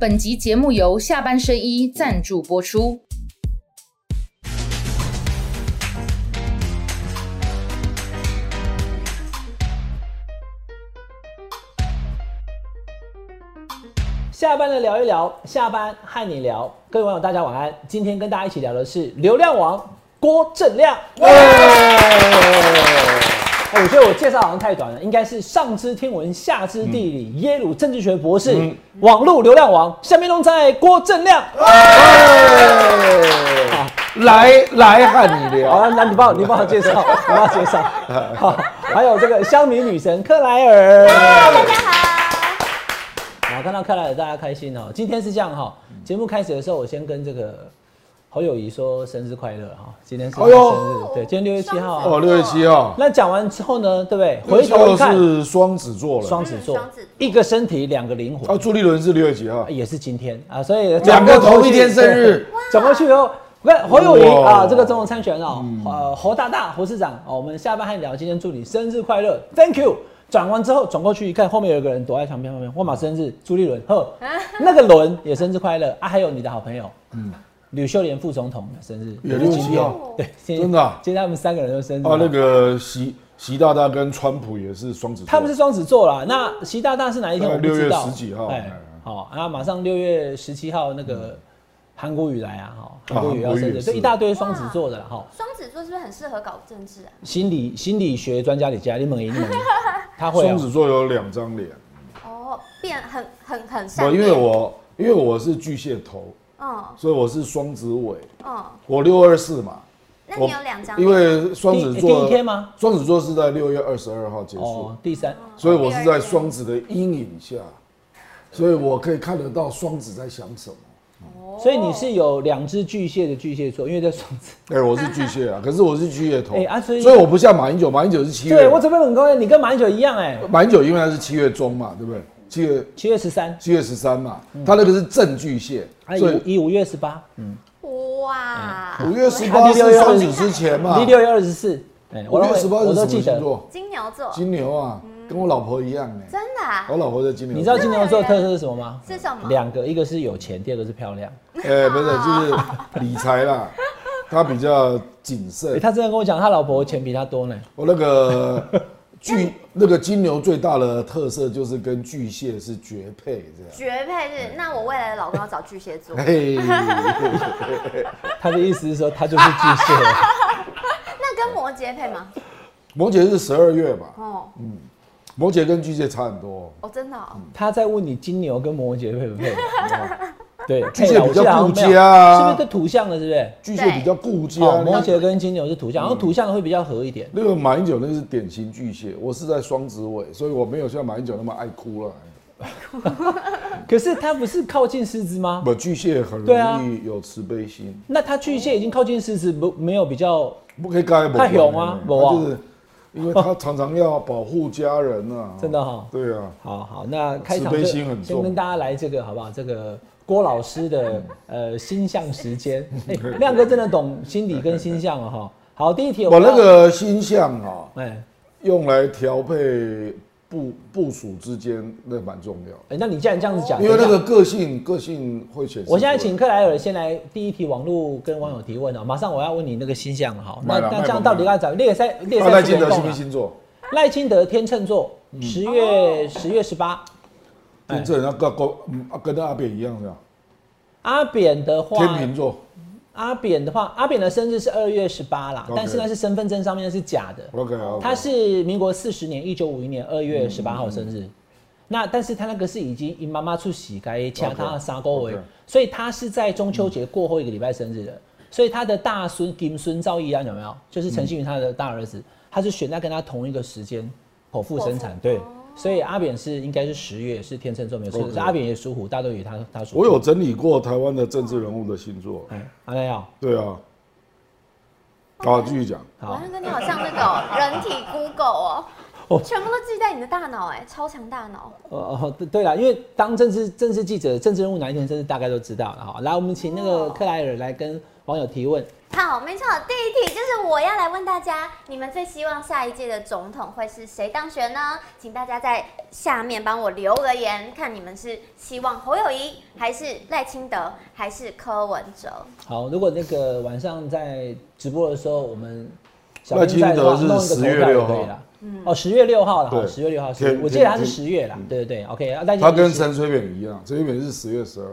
本集节目由下半身衣赞助播出。下班了聊一聊，下班和你聊。各位网友，大家晚安。今天跟大家一起聊的是流量王郭正亮。我觉得我介绍好像太短了，应该是上知天文，下知地理，耶鲁政治学博士，网络流量王，下面龙在郭正亮。来来和你聊，好，那你帮我，你帮我介绍，你帮我介绍。好，还有这个香米女神克莱尔。大家好。好，看到克莱尔，大家开心哦。今天是这样哈，节目开始的时候，我先跟这个侯友谊说生日快乐哈。今天是他生日，对，今天六月七号。哦，六月七号。那讲完之后呢，对不对？回头看是双子座了，双子座，一个身体两个灵魂。哦，朱立伦是六月几号？也是今天啊，所以两个同一天生日。转过去以后，我看侯友谊啊，这个总统参选哦，呃，侯大大，侯市长哦，我们下班还聊，今天祝你生日快乐，Thank you。转完之后转过去一看，后面有一个人躲在墙边后面。万马生日，朱立伦，呵，那个伦也生日快乐啊！还有你的好朋友，嗯，吕秀莲副总统的生日也六七号，对，真的，今天他们三个人都生日啊。那个习习大大跟川普也是双子，他们是双子座啦。那习大大是哪一天？我六月十几号，哎，好，然后马上六月十七号那个。韩国瑜来啊，哈，韩国瑜要生日，这一大堆双子座的哈。双子座是不是很适合搞政治啊？心理心理学专家李佳，你猛一猛，他会。双子座有两张脸。哦，变很很很像。因为我因为我是巨蟹头，嗯，所以我是双子尾，嗯，我六二四嘛。那你有两张？因为双子座第一天吗？双子座是在六月二十二号结束，第三，所以我是在双子的阴影下，所以我可以看得到双子在想什么。所以你是有两只巨蟹的巨蟹座，因为在双子。哎，我是巨蟹啊，可是我是巨蟹头。哎啊，所以所以我不像马英九，马英九是七月。对我准备很高兴，你跟马英九一样哎。马英九因为他是七月中嘛，对不对？七月七月十三，七月十三嘛，他那个是正巨蟹，所以一五月十八，嗯，哇，五月十八是双子之前嘛，六月二十四，哎，五月十八是什么星座？金牛座。金牛啊。跟我老婆一样哎，真的。我老婆在金牛，你知道金牛座特色是什么吗？是什么？两个，一个是有钱，第二个是漂亮。哎，不是，就是理财啦，他比较谨慎。他之前跟我讲，他老婆钱比他多呢。我那个巨那个金牛最大的特色就是跟巨蟹是绝配，这样。绝配是，那我未来的老公要找巨蟹座。他的意思是说，他就是巨蟹。那跟摩羯配吗？摩羯是十二月吧？哦，嗯。摩羯跟巨蟹差很多哦，真的。他在问你金牛跟摩羯配不配？对，巨蟹比较顾家，是不是这土象的？是不是？巨蟹比较顾家，摩羯跟金牛是土象，然后土象的会比较合一点。那个马英九那是典型巨蟹，我是在双子尾，所以我没有像马英九那么爱哭了。可是他不是靠近狮子吗？不，巨蟹很容易有慈悲心。那他巨蟹已经靠近狮子，不没有比较不可以改，太勇啊，就是。因为他常常要保护家人啊，真的哈，对啊，好好，那开场先跟大家来这个好不好？这个郭老师的呃星象时间，哎，亮哥真的懂心理跟星象啊哈。好，第一题我那个星象啊，哎，用来调配。部部署之间那蛮重要。哎，那你既然这样子讲，因为那个个性个性会显示。我现在请克莱尔先来第一题网络跟网友提问哦，马上我要问你那个星象哈。那那这样到底该怎么？列赛列赛赖清德什星座？赖清德天秤座，十月十月十八。天秤那个跟跟跟阿扁一样的。阿扁的话，天秤座。阿扁的话，阿扁的生日是二月十八啦，但是那是身份证上面是假的。OK，他是民国四十年一九五一年二月十八号生日，那但是他那个是已经因妈妈出喜该掐他杀锅尾，所以他是在中秋节过后一个礼拜生日的，所以他的大孙金孙赵义安有没有？就是陈信宇他的大儿子，他是选在跟他同一个时间剖腹生产，对。所以阿扁是应该是十月是天秤座没有错，阿扁也属虎，大家都以为他他属。我有整理过台湾的政治人物的星座，哎，阿亮要对啊，好继续讲。好，哥你好像那个人体 Google 哦，全部都记在你的大脑，哎，超强大脑。哦哦，对对了，因为当政治政治记者，政治人物哪一天政治大概都知道了哈。来，我们请那个克莱尔来跟。网友提问。好，没错，第一题就是我要来问大家，你们最希望下一届的总统会是谁当选呢？请大家在下面帮我留个言，看你们是希望侯友谊，还是赖清德，还是柯文哲？好，如果那个晚上在直播的时候，我们赖清德是十月六号了，哦，十月六号了，好，十月六号，我记得他是十月啦，对对对，OK，他跟陈水扁一样，陈水扁是十月十二。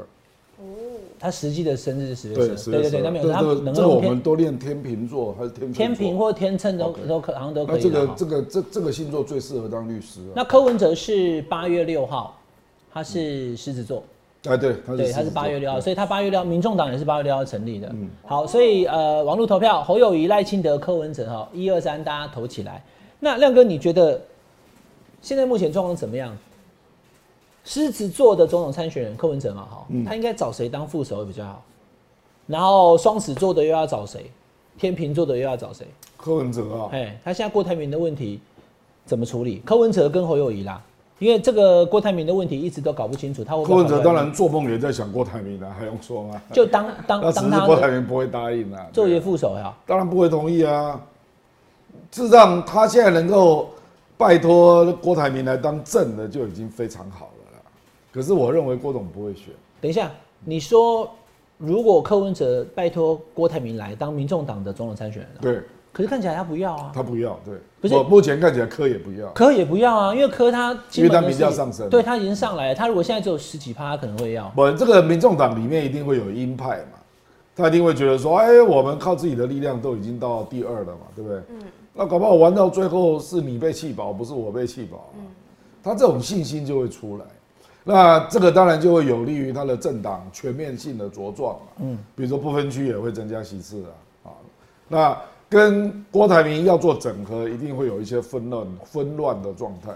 他实际的生日是十月十，对对对，那没有他能够我们都练天平座还是天天平或天秤都都可好像都可以。那这个这个这这个星座最适合当律师。那柯文哲是八月六号，他是狮子座。哎，对，对，他是八月六号，所以他八月六，民众党也是八月六号成立的。嗯，好，所以呃，网络投票，侯友谊、赖清德、柯文哲哈，一二三，大家投起来。那亮哥，你觉得现在目前状况怎么样？狮子座的总统参选人柯文哲嘛，哈，他应该找谁当副手会比较好？然后双子座的又要找谁？天秤座的又要找谁？柯文哲啊，哎，他现在郭台铭的问题怎么处理？柯文哲跟侯友谊啦，因为这个郭台铭的问题一直都搞不清楚。他柯文哲当然做梦也在想郭台铭的，还用说吗？就当当当他郭台铭不会答应啊，做一个副手呀？当然不会同意啊，事实上他现在能够拜托郭台铭来当正的就已经非常好了。可是我认为郭董不会选。等一下，你说如果柯文哲拜托郭台铭来当民众党的总统参选人，对，可是看起来他不要啊。他不要，对，不是。目前看起来柯也不要，柯也不要啊，因为柯他因为他名调上升，对他已经上来了。他如果现在只有十几趴，他可能会要。不，这个民众党里面一定会有鹰派嘛，他一定会觉得说，哎，我们靠自己的力量都已经到第二了嘛，对不对？嗯。那搞不好玩到最后是你被气饱，不是我被气饱。嗯。他这种信心就会出来。那这个当然就会有利于他的政党全面性的茁壮嘛，嗯，比如说不分区也会增加席次啊，啊，那跟郭台铭要做整合，一定会有一些纷乱纷乱的状态，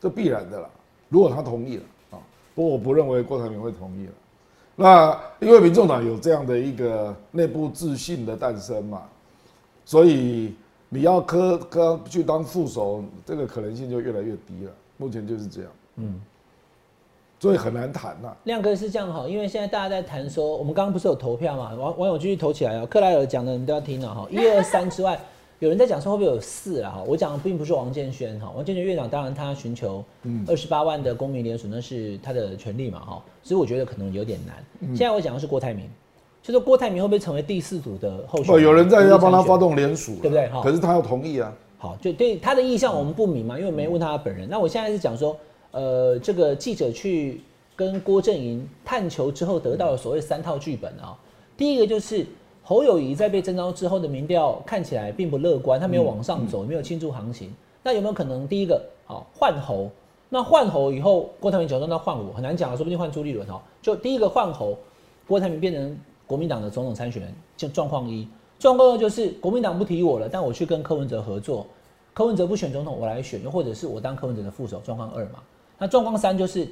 这必然的啦。如果他同意了啊，不过我不认为郭台铭会同意了。那因为民众党有这样的一个内部自信的诞生嘛，所以你要科科去当副手，这个可能性就越来越低了。目前就是这样，嗯。所以很难谈呐。亮哥是这样哈，因为现在大家在谈说，我们刚刚不是有投票嘛？网网友继续投起来哦。克莱尔讲的你们都要听了哈。一二三之外，有人在讲说会不会有四啊？哈，我讲的并不是王建轩哈。王建轩院长当然他寻求二十八万的公民联署那是他的权利嘛哈。所以我觉得可能有点难。现在我讲的是郭台铭，就说郭台铭会不会成为第四组的候选人？有人在要帮他发动联署，对不对？哈，可是他要同意啊。好，就对他的意向我们不明嘛，因为没问他本人。那我现在是讲说。呃，这个记者去跟郭正营探求之后，得到了所谓三套剧本啊。第一个就是侯友谊在被征召之后的民调看起来并不乐观，他没有往上走，没有庆祝行情。那有没有可能第一个好换侯？那换侯以后，郭台铭假装那换我，很难讲啊，说不定换朱立伦哦。就第一个换侯，郭台铭变成国民党的总统参选人，就状况一。状况二就是国民党不提我了，但我去跟柯文哲合作，柯文哲不选总统，我来选，又或者是我当柯文哲的副手，状况二嘛。那状况三就是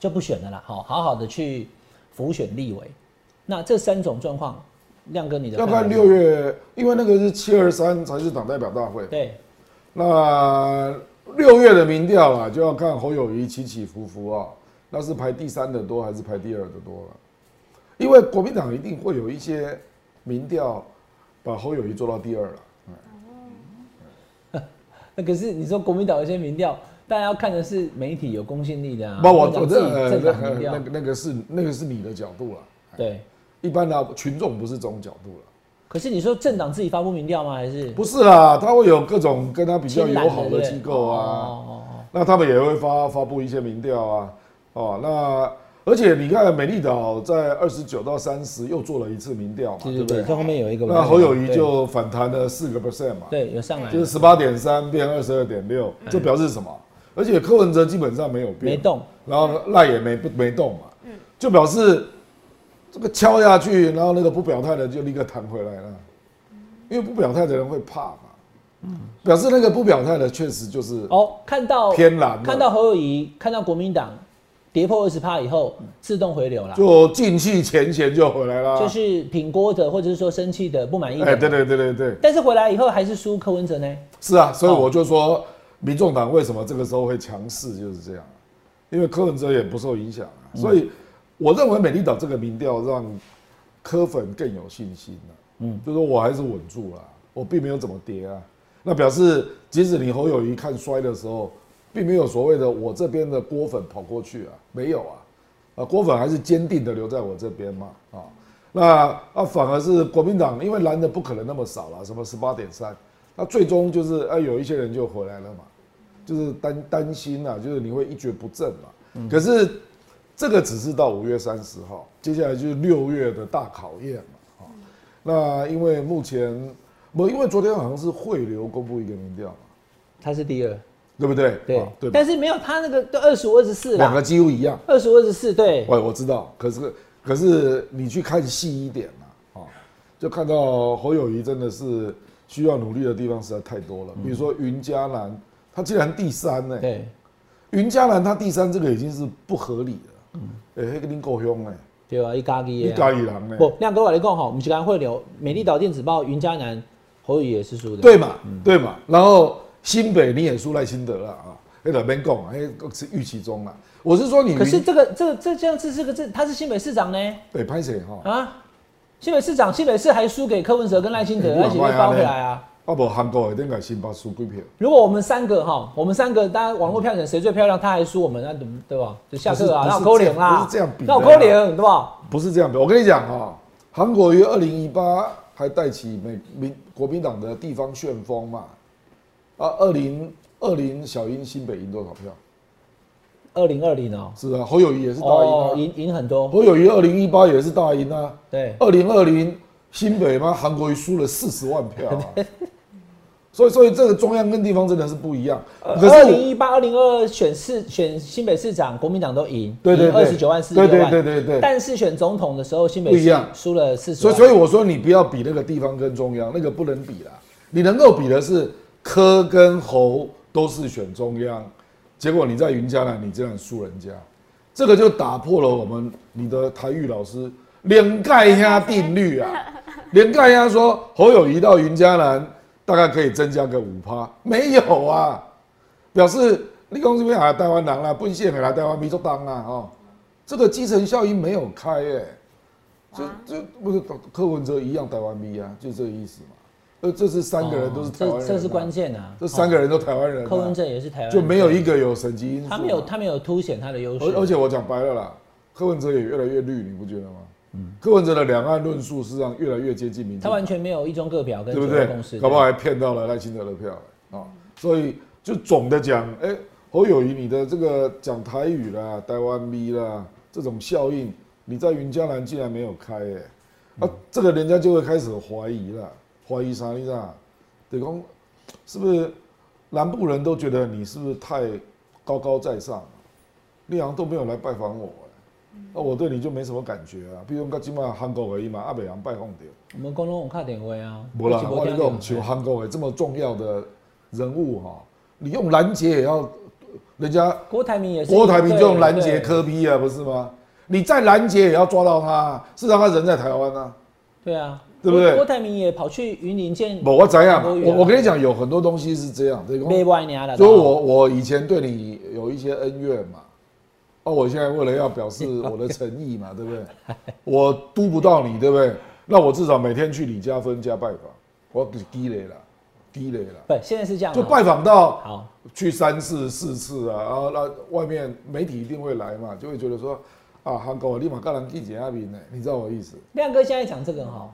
就不选了啦，好好好的去浮选立委。那这三种状况，亮哥你的要看六月，因为那个是七二三才是党代表大会。对，那六月的民调啊，就要看侯友谊起起伏伏啊，那是排第三的多还是排第二的多了？因为国民党一定会有一些民调把侯友谊做到第二了。哦，那可是你说国民党有些民调。大家要看的是媒体有公信力的啊。不，我我这呃那个那个是那个是你的角度了。对，一般的群众不是这种角度了。可是你说政党自己发布民调吗？还是不是啦？他会有各种跟他比较友好的机构啊。那他们也会发发布一些民调啊。哦，那而且你看美丽岛在二十九到三十又做了一次民调嘛，对不对？这后面有一个。那侯友谊就反弹了四个 percent 嘛。对，有上来。就是十八点三变二十二点六，这表示什么？而且柯文哲基本上没有变，没动，然后赖也没不没动嘛，嗯，就表示这个敲下去，然后那个不表态的就立刻弹回来了，因为不表态的人会怕嘛，嗯，表示那个不表态的确实就是哦，看到偏蓝，看到侯友谊，看到国民党跌破二十趴以后，自动回流了，就进气前嫌就回来了，就是挺锅的或者是说生气的不满意，哎，对对对对对，但是回来以后还是输柯文哲呢，是啊，所以我就说。民众党为什么这个时候会强势？就是这样，因为柯文哲也不受影响啊，所以我认为美丽岛这个民调让柯粉更有信心了。嗯，就说我还是稳住了，我并没有怎么跌啊。那表示即使你侯友谊看衰的时候，并没有所谓的我这边的郭粉跑过去啊，没有啊，啊郭粉还是坚定的留在我这边嘛啊。那啊反而是国民党，因为蓝的不可能那么少了，什么十八点三，那最终就是啊有一些人就回来了嘛，就是担担心啊，就是你会一蹶不振嘛。可是这个只是到五月三十号，接下来就是六月的大考验嘛。啊。那因为目前不，因为昨天好像是汇流公布一个民调嘛，他是第二，对不对？对。啊对，但是没有他那个都二十五二十四两个啦，几乎一样。二十五二十四，对，我我知道，可是可是你去看细一点嘛，啊，就看到侯友谊真的是需要努力的地方实在太多了。比如说云嘉南，他竟然第三呢、对，云嘉南他第三，这个已经是不合理了。嗯，哎、那个你够凶哎，对啊，一家己一的啊家一人呢？不，亮哥我来讲哈，我们是刚会流美丽岛电子报云嘉南侯友宜也是输的，对嘛，对嘛。然后新北你也输赖清德了啊，那个没讲，哎，是预期中了。我是说你云，可是这个这个这这样子这个这他是新北市长呢对拍谁哈？啊，新北市长新北市还输给柯文哲跟赖清德，哎而且被包回来啊。啊不，韩国一定给新北输几票？如果我们三个哈，我们三个大家网络票选谁最漂亮，他还输我们，那怎么对吧？就下课啊，那有扣零啦，不是这样比的那有扣零对吧？不是这样比，我跟你讲哈、韩国于二零一八还带起美民国民党的地方旋风嘛，啊，二零二零小英新北赢多少票？二零二零哦，是啊，侯友谊也是大哦，赢啊，赢赢很多，侯友谊二零一八也是大赢啊，对，二零二零新北嘛，韩国瑜输了四十万票啊，所以所以这个中央跟地方真的是不一样。可二零一八、二零二二选市选新北市长，国民党都赢，对对对。二十九万、四十九万，对对对对对。但是选总统的时候，新北市不一样。输了四十万，所以所以我说你不要比那个地方跟中央，那个不能比啦。你能够比的是柯跟侯都是选中央，结果你在云嘉南你这样输人家，这个就打破了我们你的台语老师连盖压定律啊。连盖压说侯友谊到云嘉南大概可以增加个五趴，没有啊，表示你讲这边啊台湾人啦，奔现还来台湾民族党啊哦，这个基层效应没有开哎、就就不是柯文哲一样台湾迷啊，就这个意思嘛。呃，这是三个人都是台湾人、啊。哦这这是关，键啊，这三个人都台湾人、啊，柯文哲也是台湾人，就没有一个有省级因素嘛。他没有他没有凸显他的优势，而而且我讲白了啦，柯文哲也越来越绿，你不觉得吗？柯文哲的两岸论述事实上越来越接近民主，他完全没有一中各表跟对不对？搞不好还骗到了赖清德的票啊、所以就总的讲，哎、侯友谊你的这个讲台语啦、台湾咪啦这种效应，你在云嘉南竟然没有开、哎，啊，这个人家就会开始怀疑了，怀疑啥？你知道？得讲是不是南部人都觉得你是不是太高高在上？你好像都没有来拜访我、哎，那、我对你就没什么感觉啊。比如讲今晚韩国而已嘛，阿北洋拜访掉。我们公龙有看点位啊，不啦，我跟你讲，像韩国诶这么重要的人物哈，你用拦截也要，人家郭台铭也是，郭台铭就用拦截对科批啊，不是吗？你再拦截也要抓到他，是让他人在台湾啊。对啊，对不对？郭郭台铭也跑去云林见，不，我怎样？我我跟你讲，有很多东西是这样，对没歪你啊了，所以我我以前对你有一些恩怨嘛，哦，我现在为了要表示 我的诚意嘛，对不对？我督不到你，对不对？那我至少每天去李家芬家拜访，我给积累了，积累了，不，现在是这样啊，就拜访到好，去三次四次啊，然后那外面媒体一定会来嘛，就会觉得说啊，韩国立马干人记者阿明呢，你知道我意思？亮哥现在讲这个哈，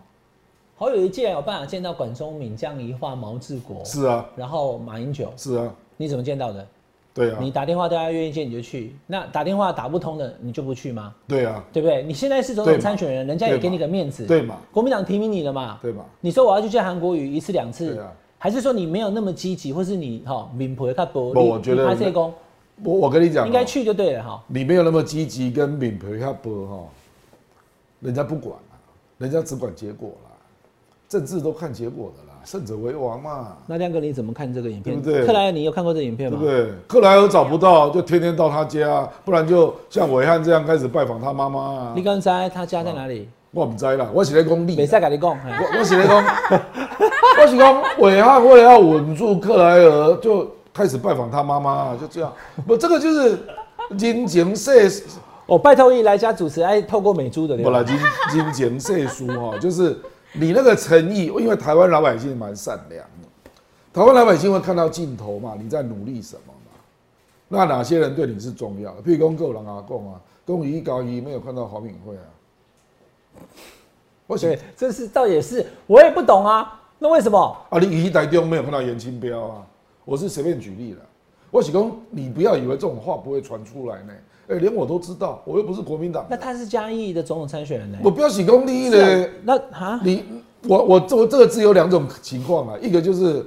好友谊既然有办法见到管中敏、江宜桦、毛治国，是啊，然后马英九，是啊，你怎么见到的？对啊，你打电话大家愿意见你就去，那打电话打不通的你就不去吗？对啊，对不对？你现在是总统参选人，人家也给你个面子，对嘛，国民党提名你了嘛，对嘛，你说我要去见韩国瑜一次两次，还是说你没有那么积极，或是你哈民婆看薄，不我觉得他这功？我我跟你讲哦，应该去就对了哈。你没有那么积极跟敏培他播哈，人家不管啦，人家只管结果啦，政治都看结果的啦，胜者为王嘛，那亮哥你怎么看这个影片？对不对克莱尔，你有看过这个影片吗？对不对？克莱尔找不到，就天天到他家，不然就像伟汉这样开始拜访他妈妈啊你。刚才他家在哪里？我不知啦，我是在讲你北，赛跟你讲，我我是在讲，我是讲伟汉为了要稳住克莱尔，就开始拜访他妈妈啊，就这样。不，这个就是人情世哦拜托你来家主持，哎，透过美珠的？不啦，金金钱税书哈，就是你那个诚意，因为台湾老百姓蛮善良的，台湾老百姓会看到尽头嘛，你在努力什么嘛？那哪些人对你是重要的？譬如讲够人阿贡啊，公一高一没有看到黄敏惠啊，我对，这是倒也是，我也不懂啊。那为什么？啊，你一台中没有看到严清标啊？我是随便举例了。我是讲，你不要以为这种话不会传出来呢。哎，连我都知道，我又不是国民党。那他是嘉义的总统参选人呢？我不要喜功利益的。那啊，你我我做这个字有两种情况啊，一个就是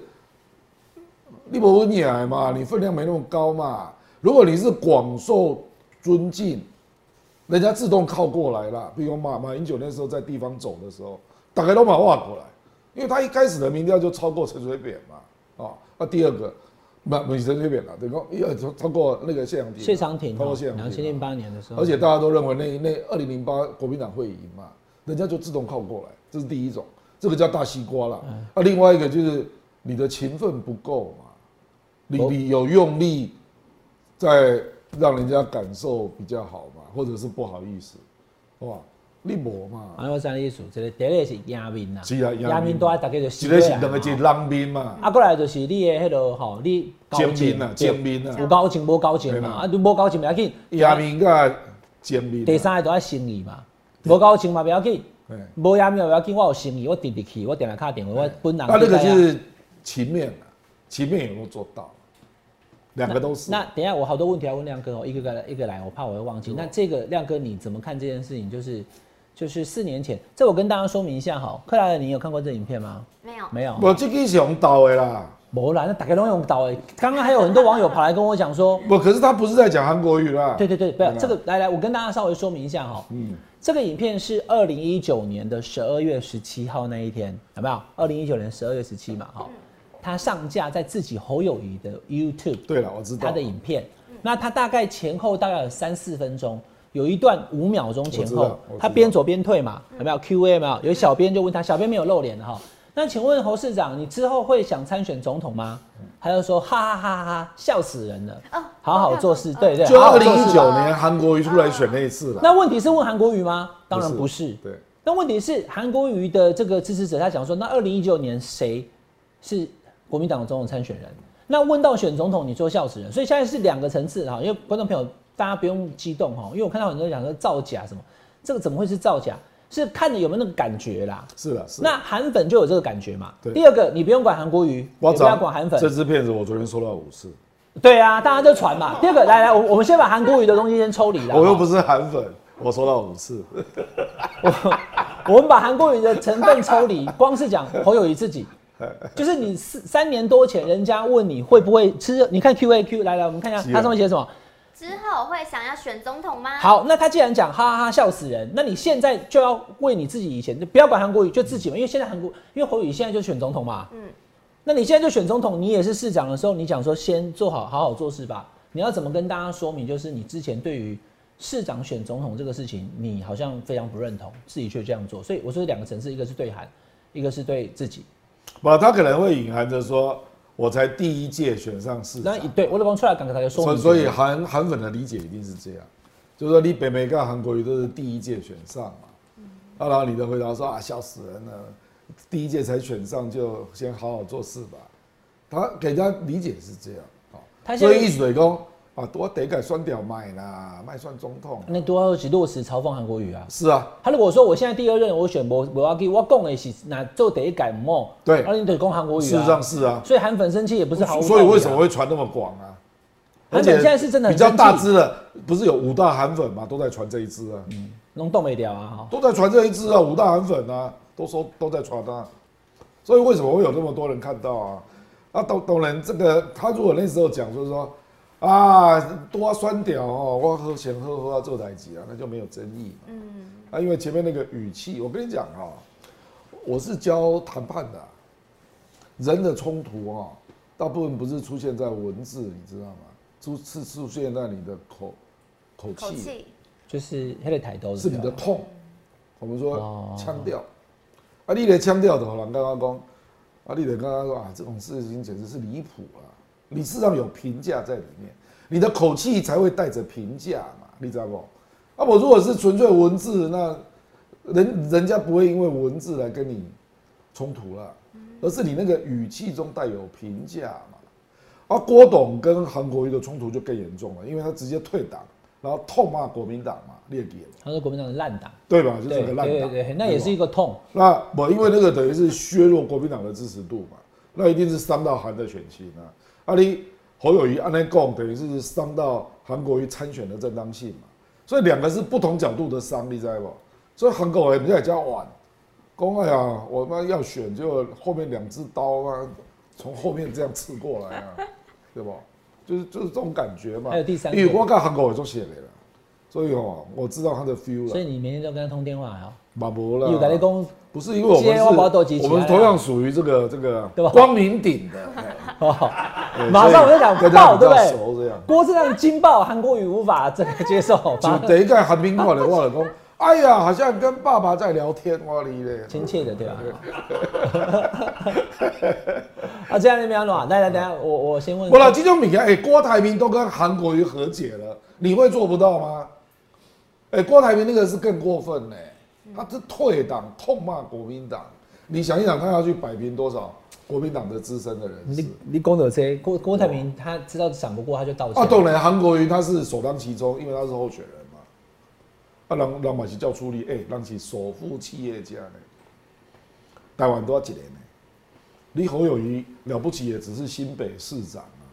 你不问你来嘛，你分量没那么高嘛。如果你是广受尊敬，人家自动靠过来了。比如马马英九那时候在地方走的时候，大概都马化过来，因为他一开始的民调就超过陈水扁嘛。啊，那第二个。不，不是陈水扁了，等于说要超超过那个谢长廷，谢长廷，超过谢长廷，两千零八年的时候，而且大家都认为那那二零零八国民党会赢嘛，人家就自动靠过来，这是第一种，这个叫大西瓜了。啊，另外一个就是你的勤奋不够嘛，你你有用力，在让人家感受比较好嘛，或者是不好意思，哇。你无嘛？啊，我知意思，一个第一个是亚面啦，是啊，亚面多，大家就一个是两个是人面嘛。啊，过来就是你的迄个吼，你正面啊，正面啊，有交情无交情嘛，啊，你无交情不要紧。亚面甲正面。第三个都要心意嘛，无交情嘛不要紧，无亚面不要紧，我有心意，我直直去，我定来敲电话，我本人。啊，那个是情面啊，情面有没有做到？两个都是。那等下我好多问题要问亮哥哦，一个个一个来，我怕我会忘记。那这个亮哥你怎么看这件事情？就是。就是四年前，这我跟大家说明一下哈。克莱尔，你有看过这影片吗？没有，没有。我这个是用刀的啦，没啦，那大概都用刀的。刚刚还有很多网友跑来跟我讲说，不，可是他不是在讲韩国语啦。对对对，不要这个，来来，我跟大家稍微说明一下哈。嗯，这个影片是二零一九年的十二月十七号那一天，有没有？二零一九年十二月十七嘛，哈，他上架在自己侯友谊的 YouTube。对了，我知道他的影片。那他大概前后大概有三四分钟。有一段五秒钟前后，他边走边退嘛，有没有 Q A 没有？有小编就问他，小编没有露脸的哈。那请问侯市长，你之后会想参选总统吗？他就说哈哈哈哈哈，笑死人了。好好做事，对对。就二零一九年韩国瑜出来选那一次了。那问题是问韩国瑜吗？当然不是。对。那问题是韩国瑜的这个支持者，他讲说，那二零一九年谁是国民党的总统参选人？那问到选总统，你说笑死人。所以现在是两个层次哈，因为观众朋友。大家不用激动哈，因为我看到很多人讲说造假什么，这个怎么会是造假？是看你有没有那个感觉啦。是的，是。那韩粉就有这个感觉嘛？对。第二个，你不用管韩国瑜，不要管韩粉。这支片子我昨天收到五次。对啊，大家就传嘛。第二个，来来，我我们先把韩国瑜的东西先抽离了。我又不是韩粉，我收到五次。我们把韩国瑜的成分抽离，光是讲侯友谊自己，就是你四三年多前人家问你会不会吃，你看 Q A Q 来来，我们看一下他上面写什么。之后会想要选总统吗？好，那他既然讲哈哈哈笑死人，那你现在就要为你自己以前就不要管韩国瑜，就自己嘛，因为现在韩国因为侯宇现在就选总统嘛，嗯，那你现在就选总统，你也是市长的时候，你讲说先做好好好做事吧。你要怎么跟大家说明？就是你之前对于市长选总统这个事情，你好像非常不认同，自己却这样做。所以我说两个层次，一个是对韩，一个是对自己。不，他可能会隐含着说。我才第一届选上市长，那对我老公出来刚刚才说，所以韩韩粉的理解一定是这样，就是说你北美跟韩国瑜都是第一届选上嘛，啊，然后你的回答说啊笑死人了，第一届才选上就先好好做事吧，他给人家理解是这样，啊，所以意思就是说。啊，多得改酸屌卖啦，卖算总统。那多要去落实嘲讽韩国语啊？是啊，他如果说我现在第二任我选博博阿基，我讲的是那做得改梦？对，而你得讲韩国语啊。事实上是啊，所以韩粉生气也不是好。所以为什么会传那么广啊？而且现在是真的比较大支的，不是有五大韩粉嘛，都在传这一支啊。嗯，弄动没掉啊？都在传这一支啊，五大韩粉啊，都说都在传啊。所以为什么会有那么多人看到啊？啊，当当然这个他如果那时候讲就是说。啊，多酸屌哦！我喝前喝喝要做台级啊，那就没有争议。嗯，啊，因为前面那个语气，我跟你讲哈，我是教谈判的，人的冲突啊，大部分不是出现在文字，你知道吗？出是出现在你的口口气，就是他的抬头，是你的痛。我们说腔调，啊，你的腔调的话，刚刚讲，啊，你的刚刚说啊，这种事情简直是离谱了。你事实上有评价在里面，你的口气才会带着评价嘛，你知道不？啊，我如果是纯粹文字，那人人家不会因为文字来跟你冲突了，而是你那个语气中带有评价嘛。而郭董跟韩国瑜的冲突就更严重了，因为他直接退党，然后痛骂国民党嘛，列给他说国民党的烂党，对吧？就是对个烂党，对对，那也是一个痛。那我因为那个等于是削弱国民党的支持度嘛，那一定是伤到韩的选情啊。啊，你侯友谊安内共等于是伤到韩国瑜参选的正当性嘛，所以两个是不同角度的伤，你知道不？所以韩国瑜人家也叫晚，公哎呀，我们要选就后面两只刀啊，从后面这样刺过来啊，对不？就是就是这种感觉嘛。还有第三个因为我跟韩国瑜做写的了，所以哦，我知道他的 feel 了。所以你每天都跟他通电话哦，马博了，有跟你讲不是因为我们是，我们同样属于这个这个光明顶的，马上我就讲所以跟他比较爆对不对？熟这样，郭正亮惊爆，韩国瑜无法这个接受，就反等一个韩冰过来，我老公，哎呀，好像跟爸爸在聊天，哇哩嘞，亲切的对吧？啊，这样你们要暖，来来，等下我我先问，不了，这种米哎，郭台铭都跟韩国瑜和解了，你会做不到吗？哎，郭台铭那个是更过分呢，他是退党痛骂国民党，你想一想，他要去摆平多少国民党的资深的人士你？你讲到这郭郭台铭，他知道闪不过，他就道歉。啊，当然，韩国瑜他是首当其冲，因为他是候选人嘛。啊，人人嘛是叫出力，哎、人是首富企业家呢，台湾都要几年呢。你侯友谊了不起，也只是新北市长啊，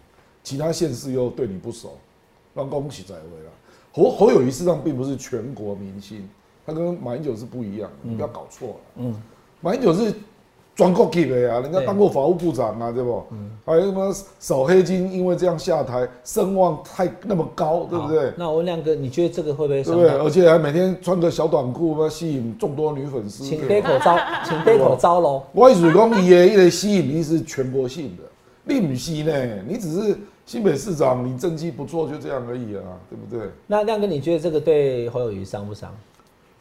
其他县市又对你不熟，让恭喜在位了。侯侯友谊事实上并不是全国明星，他跟马英九是不一样的，你不要搞错了。嗯，马英九是全国级的呀，人家对当过法务部长啊，对不？还有什么扫黑金，因为这样下台，声望太那么高，对不对？那我问亮哥，你觉得这个会不会对不对？而且还每天穿个小短裤，嘛，吸引众多女粉丝。请戴口罩，请戴口罩喽。我意思讲，伊的伊的吸引力是全国性的，你不是呢？你只是新北市长，你政绩不错，就这样而已啊，对不对？那亮哥，你觉得这个对侯友谊伤不伤？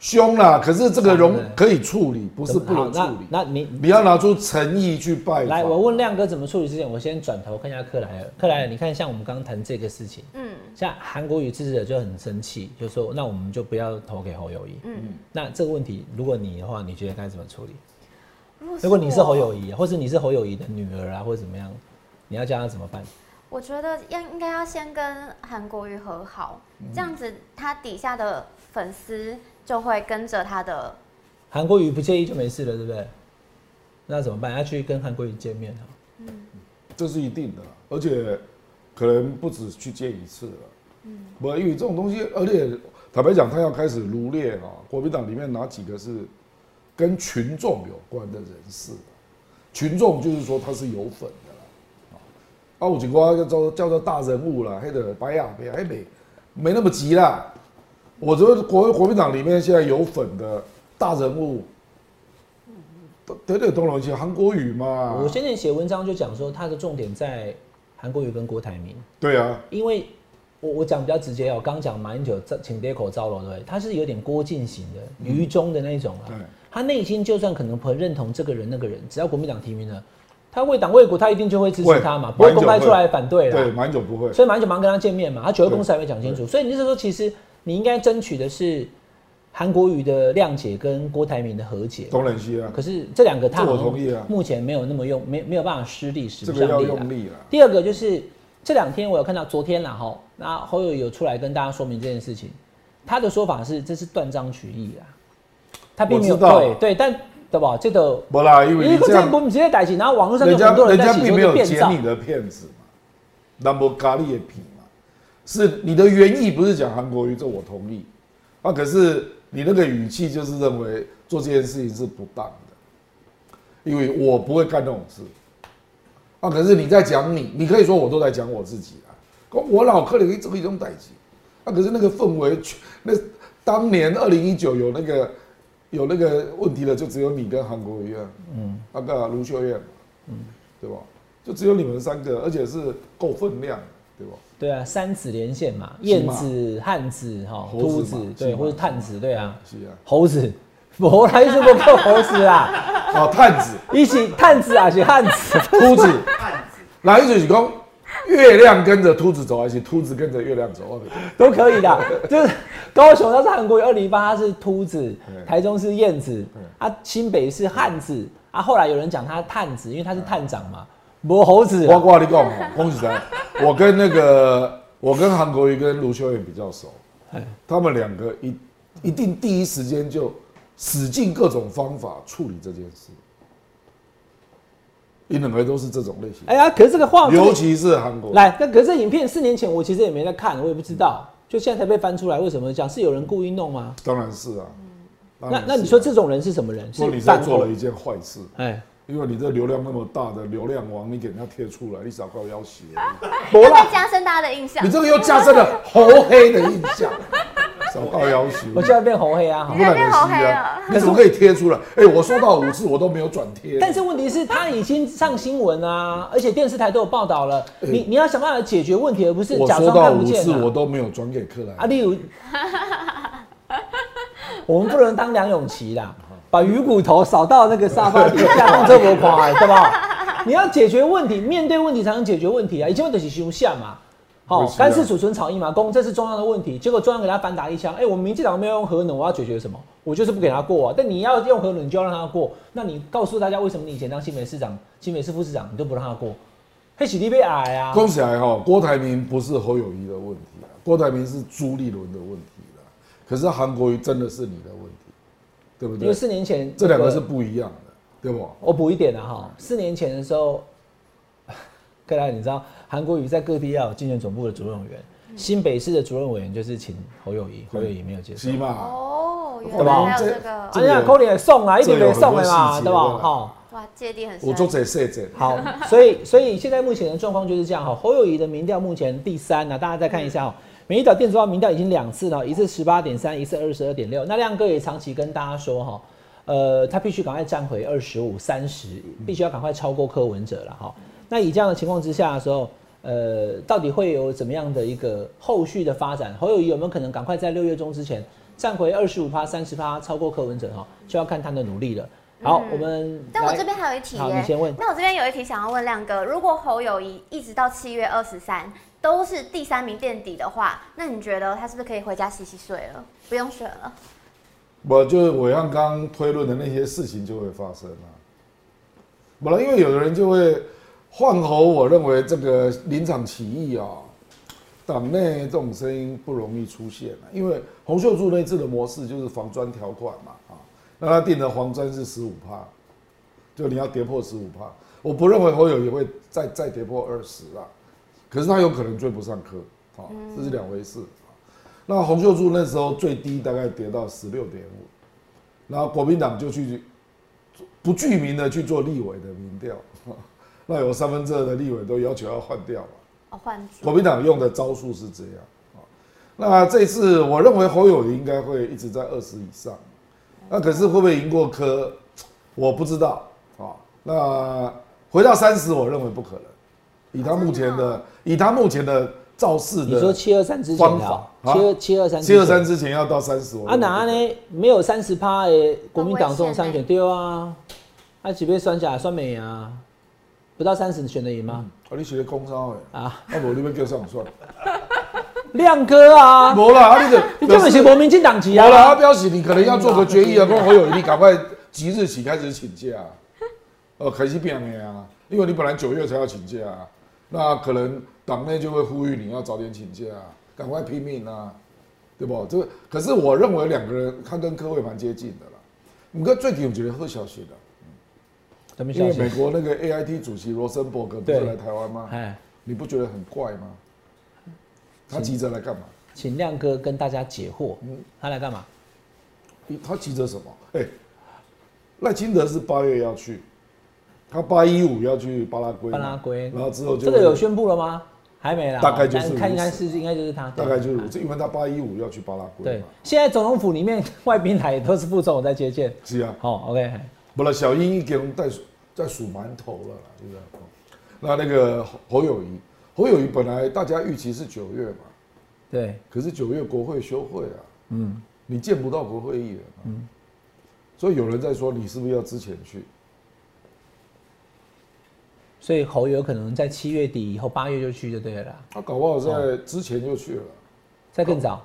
凶啦，可是这个容可以处理，不是不能处理。那你你要拿出诚意去拜访。来，我问亮哥怎么处理之前，我先转头看一下克莱尔。克莱尔，你看，像我们刚刚谈这个事情，嗯像韩国瑜支持者就很生气，就说那我们就不要投给侯友谊。嗯，那这个问题，如果你的话，你觉得该怎么处理？如如果你是侯友谊，或是你是侯友谊的女儿啊，或者怎么样，你要教他怎么办？我觉得要应该要先跟韩国瑜和好，这样子他底下的粉丝就会跟着他的。韩国瑜不介意就没事了，对不对？那怎么办？要去跟韩国瑜见面啊？这是一定的，而且可能不止去见一次了。嗯，不，因为这种东西，而且坦白讲，他要开始罗列啊，国民党里面哪几个是跟群众有关的人士？群众就是说他是有粉的啦。啊，有几个叫做叫做大人物啦，黑的白亚白黑没没那么急啦。我觉得国国民党里面现在有粉的大人物，得得东龙去韩国瑜嘛。我先前写文章就讲说，他的重点在韩国瑜跟郭台铭，对啊，因为我我讲比较直接哦，刚刚讲马英九请爹口罩了，对？他是有点郭靖型的、愚忠的那种对啊。他内心就算可能不认同这个人那个人，只要国民党提名了，他为党为国，他一定就会支持他嘛，不会公开出来反对对，啦。马英九不会。所以马英九马上跟他见面嘛，他九月公司还没讲清楚，所以你就是说，其实你应该争取的是韩国瑜的谅解跟郭台铭的和解。当然是啊可，是这两个他我同意啊目前没有那么用，没没有办法施力，使不上力啊用力了。第二个就是这两天我有看到，昨天啦哈，那侯友宜有出来跟大家说明这件事情，他的说法是这是断章取义啦，他并没有对对，但对吧？这个不啦，因为你这样，这不直接逮起，然后网络上就很多人在起说并没有捡是变造，你的骗子嘛，那么咖喱的皮嘛，是你的原意不是讲韩国瑜，这我同意。啊，可是你那个语气就是认为做这件事情是不当的，因为我不会干这种事。啊，可是你在讲你，你可以说我都在讲我自己啊，我我老可能一种一种代际。啊，可是那个氛围，那当年二零一九有那个有那个问题的，就只有你跟韩国瑜啊，嗯，那个卢秀燕，嗯，对吧？就只有你们三个，而且是够分量，对吧？对啊，三子连线嘛，燕子、汉子、哈、秃子嘛，对，或者探子，对啊，是啊，猴子，我来是不够猴子啊，哦，探子、一起探子啊，是汉子，秃子，来就是讲，月亮跟着秃子走，还是秃子跟着月亮走？都可以的。就是高雄它是韩国瑜，二零一八它是秃子，台中是燕子，啊新北是汉子，啊后来有人讲他探子，因为他是探长嘛，磨猴子啊。我我跟你讲哦，恭喜咱，我跟那个我跟韩国瑜跟卢秀燕比较熟哎，他们两个一一定第一时间就使尽各种方法处理这件事。你两个都是这种类型，哎呀，可是这个话，这个尤其是韩国。来，那可是这影片四年前我其实也没在看，我也不知道，就现在才被翻出来，为什么这样？是有人故意弄吗？当然是啊。那那你说这种人是什么人？是说你在做了一件坏事，哎，因为你这流量那么大的流量王，你给人家贴出来，你少高要挟，不要加深大家的印象你？这个又加深了红黑的印象，少告要挟。我现在变红黑啊！哈不然变的是好黑了啊，你怎么可以贴出来？哎，我收到五次，我都没有转贴。但是问题是，他已经上新闻啊，而且电视台都有报道了。你你要想办法解决问题，而不是假装到五次，看不见啊。我都没有转给克莱。啊，例如，我们不能当梁咏琪啦，把鱼骨头扫到那个沙发底下，弄这么快，对吧？你要解决问题，面对问题才能解决问题啊！以前问题是修下嘛，好、干式储存草一嘛，公这是中央的问题，结果中央给他反打一枪，哎、我们民进党没有用核能，我要解决什么？我就是不给他过啊！但你要用核能，你就要让他过，那你告诉大家为什么你以前当新北市长、新北市副市长，你都不让他过？黑喜力被矮啊！恭喜来哈，郭台铭不是侯友谊的问题啊，郭台铭是朱立伦的问题了。可是韩国瑜真的是你的问题，对不对因为？四年前这两个是不一样的，对不？我补一点啊哈，四年前的时候，克莱，你知道韩国瑜在各地要有竞选总部的主任委员，新北市的主任委员就是请侯友谊，侯友谊没有接受是。嘛？哦，原对吧来还有这这个这，个哎呀，扣脸送啊，一点没送的嘛，对吧？对哈，哇，芥蒂很深。我做这设置，好，所以所以现在目前的状况就是这样哈。侯友谊的民调目前第三呢、大家再看一下哈。美丽岛电子报民调已经两次了，一次十八点三，一次二十二点六。那亮哥也长期跟大家说哈，呃，他必须赶快站回二十五、三十，必须要赶快超过柯文哲了哈。那以这样的情况之下的时候，呃，到底会有怎么样的一个后续的发展？侯友谊有没有可能赶快在六月中之前站回二十五趴、三十趴，超过柯文哲哈？就要看他的努力了。好，我们来但我这边还有一题你先问。那我这边有一题想要问亮哥，如果侯友谊一直到七月二十三都是第三名垫底的话，那你觉得他是不是可以回家洗洗睡了，不用选了？我就是我像刚推论的那些事情就会发生啊。不然，因为有的人就会换侯，我认为这个临场起义啊，党内这种声音不容易出现啊，因为洪秀柱那次的模式就是防砖条款嘛啊，那他定的黄砖是十五帕，就你要跌破十五帕，我不认为侯友也会再再跌破二十啊，可是他有可能追不上科啊，这是两回事。那洪秀柱那时候最低大概跌到十六点五，然后国民党就去不具名的去做立委的民调，那有三分之二的立委都要求要换掉嘛。哦，换组国民党用的招数是这样啊。那这次我认为侯友宜应该会一直在二十以上，那可是会不会赢过柯，我不知道啊。那回到三十，我认为不可能，以他目前的以他目前的造势你说七二三之前的方法哦，七二七二三七二三之前要到三十，我啊哪呢？没有三十趴的国民党中参选对啊，啊几被算下来算没啊？不到三十选得赢吗？啊，你选的工商诶，啊，啊无你要叫上算，亮哥啊，无啦，啊 你这你根本是国民进党籍无啦，啊啊！表示你可能要做个决议啊，跟侯友宜，你赶快即日起开始请假，呃，开始变的啊，因为你本来九月才要请假啊，那可能党内就会呼吁你要早点请假啊，赶快拼命啊，对不？这个可是我认为两个人他跟科会蛮接近的啦。五哥最近我觉得好消息的，怎么消因为美息？国那个 AIT 主席罗森伯格不是对来台湾吗？哎，你不觉得很怪吗？他急着来干嘛？请亮哥跟大家解惑。嗯他来干嘛？他急着什么？哎、赖清德是八月要去，他八一五要去巴拉圭，巴拉圭。然后之后就这个有宣布了吗？还没啦，大概就是看应该是应该就是他，大概就是如此，因为他八一五要去巴拉圭对。嘛。。现在总统府里面 外宾来都是副总统在接见。是啊，好，OK，不了，小英已经在在数馒头了啦，就是、哦那那个侯侯友谊，侯友谊本来大家预期是九月嘛，对，可是九月国会休会啊，嗯，你见不到国会议员、嗯，所以有人在说你是不是要之前去？所以侯有可能在七月底以后八月就去就对了啦，他搞不好在之前就去了。在更早，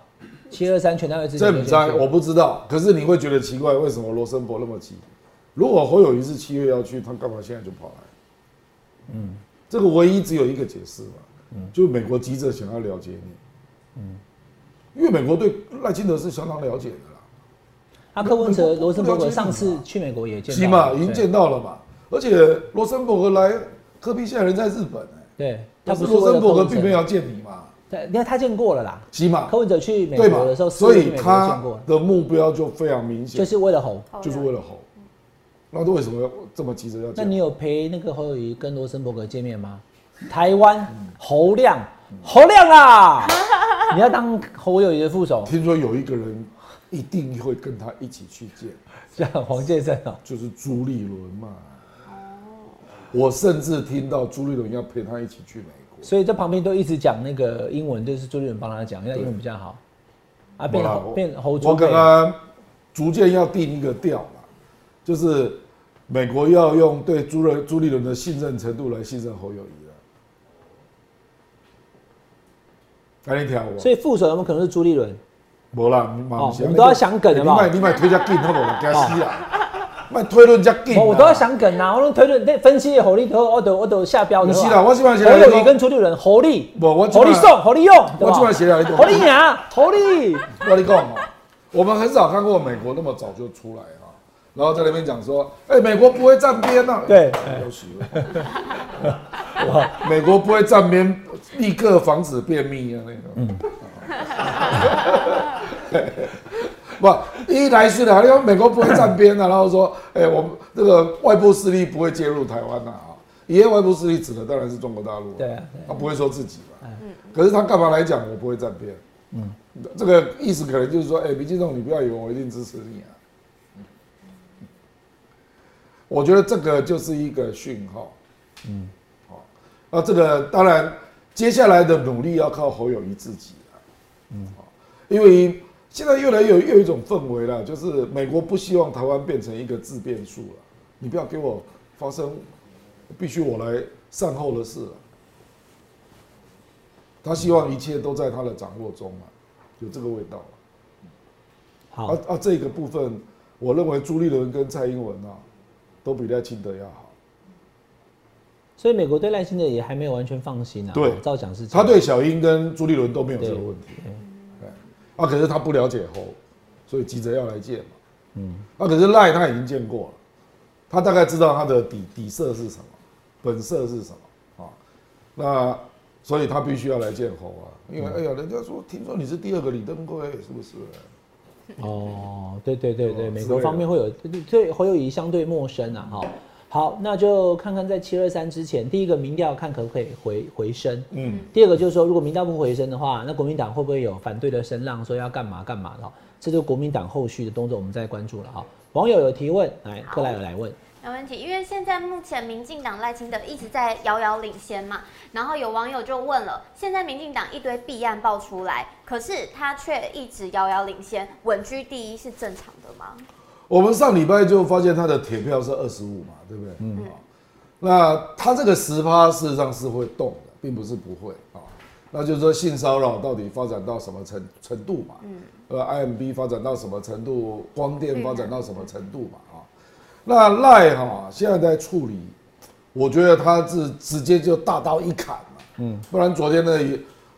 七二三全大会之这不在，我不知道。可是你会觉得奇怪，为什么罗森伯那么急？如果侯友谊是七月要去，他干嘛现在就跑来？嗯，这个唯一只有一个解释嘛，嗯，就是美国急着想要了解你，嗯，因为美国对赖清德是相当了解的啦，啊，柯文哲、不罗森伯上次去美国也见到起码已经见到了嘛。而且罗森伯格来，科比现在人在日本、欸，对，他不是罗森伯格并没有要见你嘛，对，因为他见过了啦。起码柯文哲去美国的时候，，所以他，的目标就非常明显，就是为了吼。就是为了吼。那他为什么要这么急着要？那你有陪那个侯友谊跟罗森伯格见面吗？台湾侯亮，侯亮啊！你要当侯友谊的副手，听说有一个人一定会跟他一起去见，像黄健生哦。就是朱立伦嘛。我甚至听到朱立伦要陪他一起去美国。所以在旁边都一直讲那个英文，就是朱立伦帮他讲，因为英文比较好。啊，变我啦侯变侯我跟配他逐渐要定一个调嘛，就是美国要用对朱立朱立伦的信任程度来信任侯友谊了。赶紧调我。所以副手有没有可能是朱立伦？没啦，你嘛哦我们都要想梗你好不好卖你买推较紧好不好？惊死啦！卖推论较紧啊。我我都要想梗啊，我用推论那分析的火力，我都我都下标的。不是啦，我基本上侯友谊跟朱立伦，侯力，不我侯力送，侯力用，我基本上写来侯力赢，侯力。我跟你讲哦，我们很少看过美国那么早就出来哈，然后在那边讲说，哎，美国不会站边呐。对有喜 美国不会站边，立刻防止便秘啊那个。嗯。不，一来是的，因为美国不会站边啊，然后说，哎、我们这个外部势力不会介入台湾呐啊，以外外部势力指的当然是中国大陆、对啊对他不会说自己嘛。可是他干嘛来讲我不会站边？嗯，这个意思可能就是说，哎、民进党你不要以为我一定支持你啊。我觉得这个就是一个讯号。嗯，好，那这个当然接下来的努力要靠侯友谊自己啊。嗯，好，因为现在越来越有越有一种氛围了，就是美国不希望台湾变成一个自变数了，你不要给我发生必须我来善后的事了。他希望一切都在他的掌握中嘛，有这个味道。好啊，啊，这个部分，我认为朱立伦跟蔡英文啊，都比赖清德要好。所以美国对赖清德也还没有完全放心啊。对照讲是他对小英跟朱立伦都没有这对个问题。对，啊，可是他不了解侯，所以急着要来见嘛。嗯，啊，可是赖他已经见过了，他大概知道他的底底色是什么，本色是什么啊。那所以他必须要来见侯啊，因为哎呀，人家说听说你是第二个李登辉，是不是？哦，对对对对，哦美国方面会有对侯友谊相对陌生啊，哈。好，那就看看在七二三之前，第一个民调看可不可以回回升，嗯，第二个就是说，如果民调不回升的话，那国民党会不会有反对的声浪，说要干嘛干嘛的？这就是国民党后续的动作，我们再关注了哈。网友有提问，来克莱尔来问，没问题，因为现在目前民进党赖清德一直在遥遥领先嘛，然后有网友就问了，现在民进党一堆弊案爆出来，可是他却一直遥遥领先，稳居第一是正常的吗？我们上礼拜就发现他的铁票是二十五嘛，对不对？嗯。那他这个十趴事实上是会动的，并不是不会啊。那就是说性骚扰到底发展到什么程程度嘛？嗯。呃，IMB 发展到什么程度？光电发展到什么程度嘛？啊。那赖哈现在在处理，我觉得他是直接就大刀一砍嘛。嗯。不然昨天的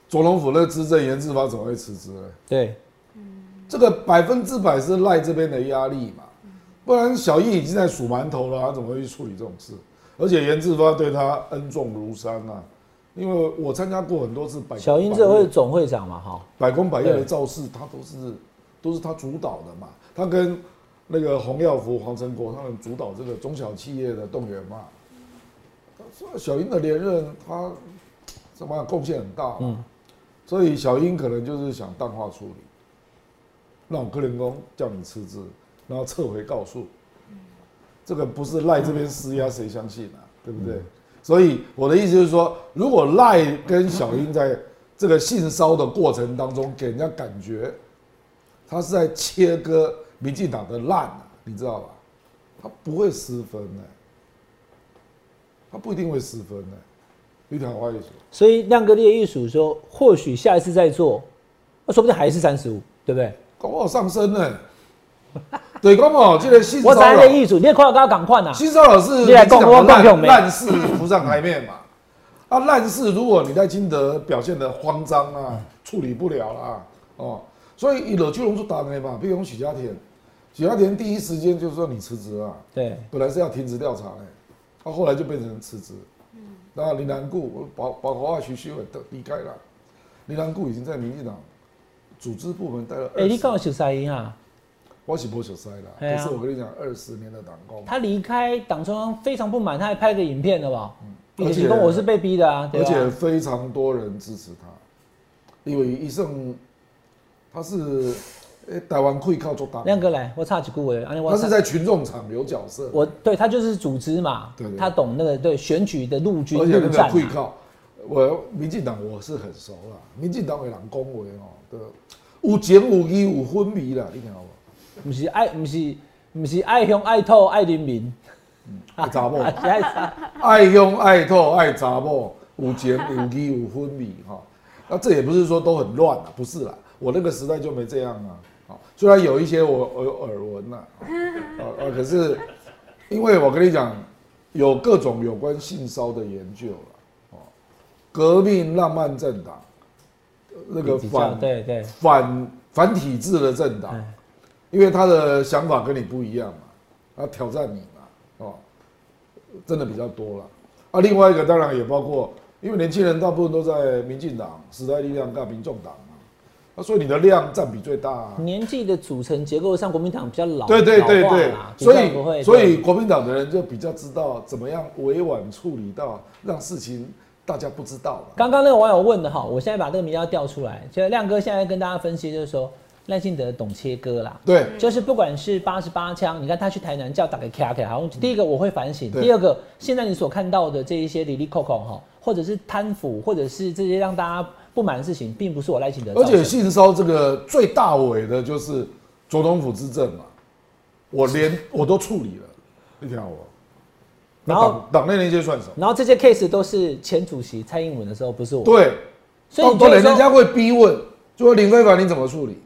左龙府那个资政严志发怎么会辞职呢？对，这个百分之百是赖这边的压力嘛，不然小易已经在数馒头了，他怎么会去处理这种事？而且严志发对他恩重如山啊，因为我参加过很多次百小英这会总会长嘛，哈，百工百业的对造势，他都是都是他主导的嘛，他跟那个洪耀福、黄成国他们主导这个中小企业的动员嘛。小英的连任，他怎么样贡献很大、嗯，所以小英可能就是想淡化处理，让柯林工叫你辞职，然后撤回告诉，这个不是赖这边施压，谁相信啊？对不对？所以我的意思就是说，如果赖跟小英在这个性骚的过程当中，给人家感觉他是在切割民进党的烂啊，你知道吧？他不会失分的、他不一定会失分的。你听我意思，所以亮哥列艺术说，或许下一次再做，那说不定还是三十五，对不对？搞不好上升呢。对，讲哦，这个性我才列艺术，你也快要赶快呐。性骚扰是你来讲烂烂事浮上台面嘛。啊，烂事如果你在金德表现的慌张啊，处理不了啦，哦，所以以了就龙就打的嘛，比如许家田，许家田第一时间就说你辞职啊，对，本来是要停止调查的，他后来就变成辞职。那林南固包包括啊徐旭伟都离开了，林南固已经在民进党组织部门待了哎、二你刚好十，熟悉啊，我是不熟悉啦，哎呀可是我跟你讲，二十年的党工，他离开党中央非常不满，他还拍个影片了吧？嗯而且跟我是被逼的啊，而且？非常多人支持他，因为医生他是诶台湾会靠做党，亮哥来，我差几句他是在群众场有角色，我对他就是组织嘛，他懂那个对选举的陆军而且会靠，我民进党我是很熟啦，民进党的人恭维哦，都，有情有义有昏迷啦，你听好不？不是爱，不是不是爱乡爱土爱人民，爱查某，是爱乡爱土爱查某，有情有义有昏迷哈。那这也不是说都很乱啊，不是啦，我那个时代就没这样啊。啊，虽然有一些我我有耳闻呐，啊啊，可是因为我跟你讲，有各种有关性骚的研究革命浪漫政党，那个反对对，反反体制的政党，因为他的想法跟你不一样嘛，他挑战你嘛，哦，真的比较多了。啊，另外一个当然也包括，因为年轻人大部分都在民进党、时代力量大民众党嘛，啊，所以你的量占比最大、啊。年纪的组成结构上，国民党比较老，对对对对所以所以对国民党的人就比较知道怎么样委婉处理到让事情大家不知道嘛。刚刚那个网友问的哈，我现在把这个名调调出来，就亮哥现在跟大家分析，就是说赖清德懂切割啦。对，就是不管是八十八枪，你看他去台南叫打给卡卡，好，第一个我会反省，第二个现在你所看到的这一些里里扣扣哈，或者是贪腐，或者是这些让大家不满的事情，并不是我赖清德而且性骚这个最大尾的就是总统府之政嘛，我连我都处理了，你听我。那然后党党内那些算什么？然后这些 case 都是前主席蔡英文的时候，不是我，对，所以对，人家会逼问，就说林非凡你怎么处理？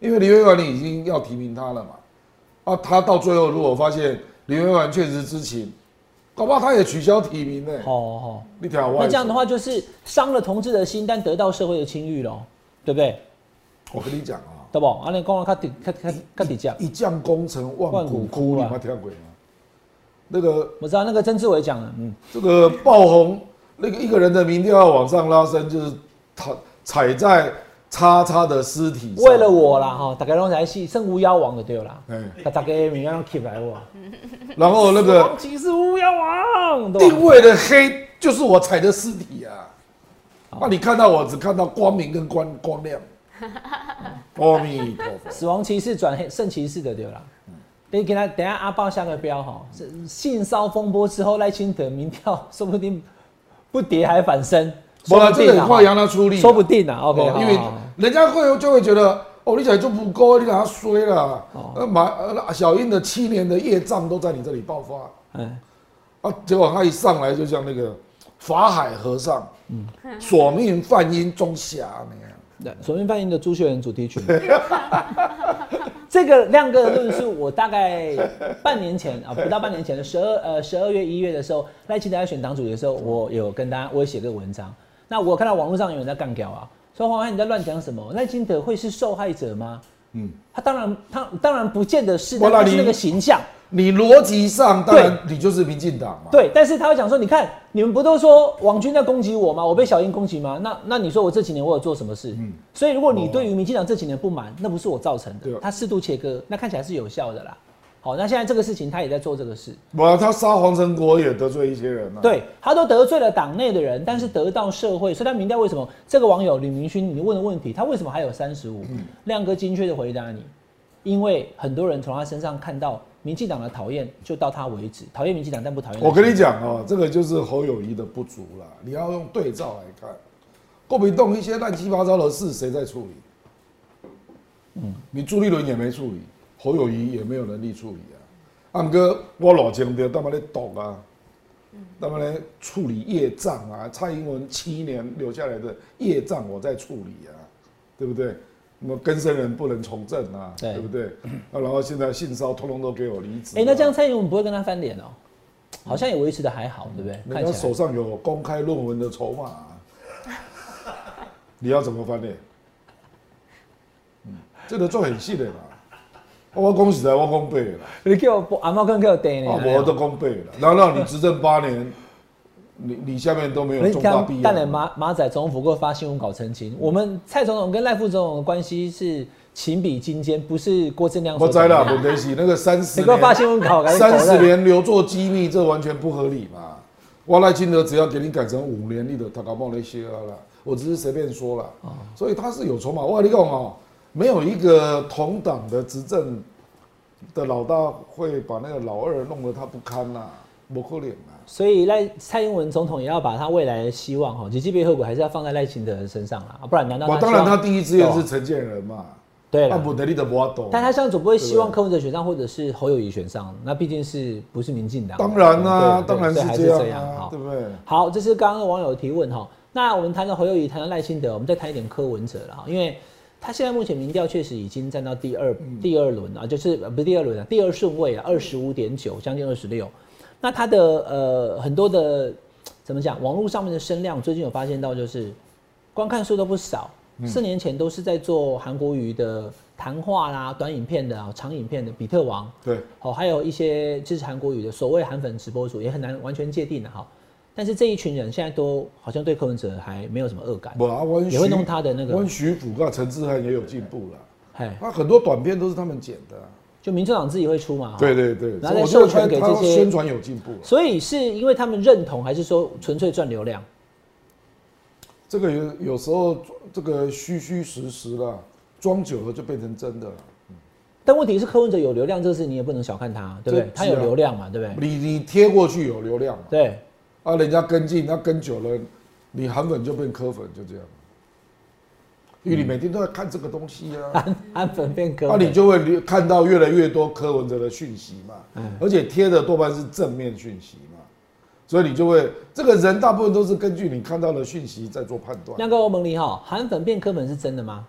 因为林非凡你已经要提名他了嘛，啊，他到最后如果发现林非凡确实知情，搞不好他也取消提名呢。哦哦，你听我那这样的话就是伤了同志的心，但得到社会的清誉咯，对不对？我跟你讲啊，对不？啊，你讲了他底较较较底价，一将功成万万骨枯，你们听过吗？那个我知道那个曾志伟讲的，嗯，这个爆红，那个一个人的民调要往上拉升，就是他踩在叉叉的尸体上。为了我啦哈，大家拢在戏圣巫妖王就对了啦，哎，把大家的名要 keep 来我，然后那个王骑士巫妖王，定位的黑就是我踩的尸体啊。那你看到我只看到光明跟光光亮。阿弥陀佛。死亡骑士转黑圣骑士的对啦。你给他等下阿豹下个标哈，是性骚风波之后赖清德民调 说不定不跌还反升，不然这个啊很快让他出力啊，说不定啊，OK，哦因为人家会就会觉得，哦，你起来就不够，你给他衰了。哦。呃，马呃小英的七年的业障都在你这里爆发。嗯，啊，结果他一上来就像那个法海和尚，嗯，索命梵音中侠那样。对，索命翻译的朱学仁主题曲。这个亮哥的论述，我大概半年前啊，不到半年前的十二呃十二月一月的时候，赖清德在选党主席的时候，我有跟大家我也写个文章。那我看到网络上有人在干掉啊，说黄安你在乱讲什么？赖清德会是受害者吗？嗯，他当然他当然不见得是，不然你但是那个形象。你逻辑上当然你就是民进党嘛。对，但是他会讲说，你看你们不都说王军在攻击我吗？我被小英攻击吗？那那你说我这几年我有做什么事？嗯所以如果你对于民进党这几年不满，那不是我造成的他适度切割，那看起来是有效的啦。好，那现在这个事情他也在做这个事，我他杀黄成国也得罪一些人啊。对他都得罪了党内的人，但是得到社会，所以他民调为什么这个网友吕明勋你问的问题，他为什么还有三十五？嗯亮哥精确的回答你，因为很多人从他身上看到民进党的讨厌，就到他为止，讨厌民进党但不讨厌。我跟你讲哦，这个就是侯友谊的不足啦。你要用对照来看，国民党一些乱七八糟的事谁在处理？嗯，你朱立伦也没处理，侯友谊也没有能力处理啊。暗哥，我老强的干嘛在赌啊？那么呢，处理业障啊，蔡英文七年留下来的业障，我在处理啊，对不对？那么更生人不能从政啊，对对不对？啊，然后现在性骚通通都给我离职啊。哎、那这样蔡英文不会跟他翻脸哦？好像也维持的还好，对不对？人家看起来手上有公开论文的筹码啊、你要怎么翻脸？嗯，这个做很细的啦。我讲实在，我讲背了，你叫我阿猫跟叫我逮啊，呢？我都讲背了。然后让你执政八年，你你下面都没有你重大必看，但要连。马马仔总统府给我发新闻稿澄清，我们蔡总统跟赖副总统的关系是情比金坚，不是郭正亮我知啦，所讲的。问题是那个三十你给我发新，闻稿，赶紧三十年留作机密，这完全不合理嘛。我赖清德只要给你改成五年，你的他搞不好那些了啦。我只是随便说了，哦所以他是有筹码。我跟你讲哦，没有一个同党的执政的老大会把那个老二弄得他不堪呐、不可能啊。所以赖蔡英文总统也要把他未来的希望哈，及级别后果还是要放在赖清德的身上啦，不然难道我他当然他第一志愿是陈建仁嘛，对了？那不得力的不懂。但他相总不会希望柯文哲选上，或者是侯友谊选上，那毕竟是不是民进党？当然啦、当然是这样啊，好对不对？好，这是刚刚网友提问哈。那我们谈到侯友谊，谈到赖清德，我们再谈一点柯文哲了哈，因为他现在目前民调确实已经站到第二、第二轮啊，就是呃不是第二轮啊，第二顺位啊，二十五点九，将近二十六。那他的呃很多的 怎么讲，网络上面的声量，最近有发现到就是观看数都不少。四年前都是在做韩国瑜的谈话啦、短影片的啊、长影片的比特王，对，哦，还有一些支持韩国语的所谓韩粉直播主，也很难完全界定的哈。但是这一群人现在都好像对柯文哲还没有什么恶感，不啊，温也会弄他的那个温徐福跟陈志汉也有进步了。哎，他很多短片都是他们剪的啊、就民进党自己会出嘛。哈对对对，然后再授权给这些宣传有进步。所以是因为他们认同，还是说纯粹赚流量？这个有有时候这个虚虚实实啦，装久了就变成真的了。但问题是柯文哲有流量这个事，你也不能小看他，对不对这？他有流量嘛，对不对？你你贴过去有流量嘛？对，啊，人家跟进，那跟久了，你韩粉就变柯粉，就这样。因为你每天都在看这个东西啊，韩韩粉变柯那、你就会看到越来越多柯文哲的讯息嘛，嗯。而且贴的多半是正面讯息嘛，所以你就会这个人大部分都是根据你看到的讯息在做判断。那个欧盟里哈，韩粉变科粉是真的吗？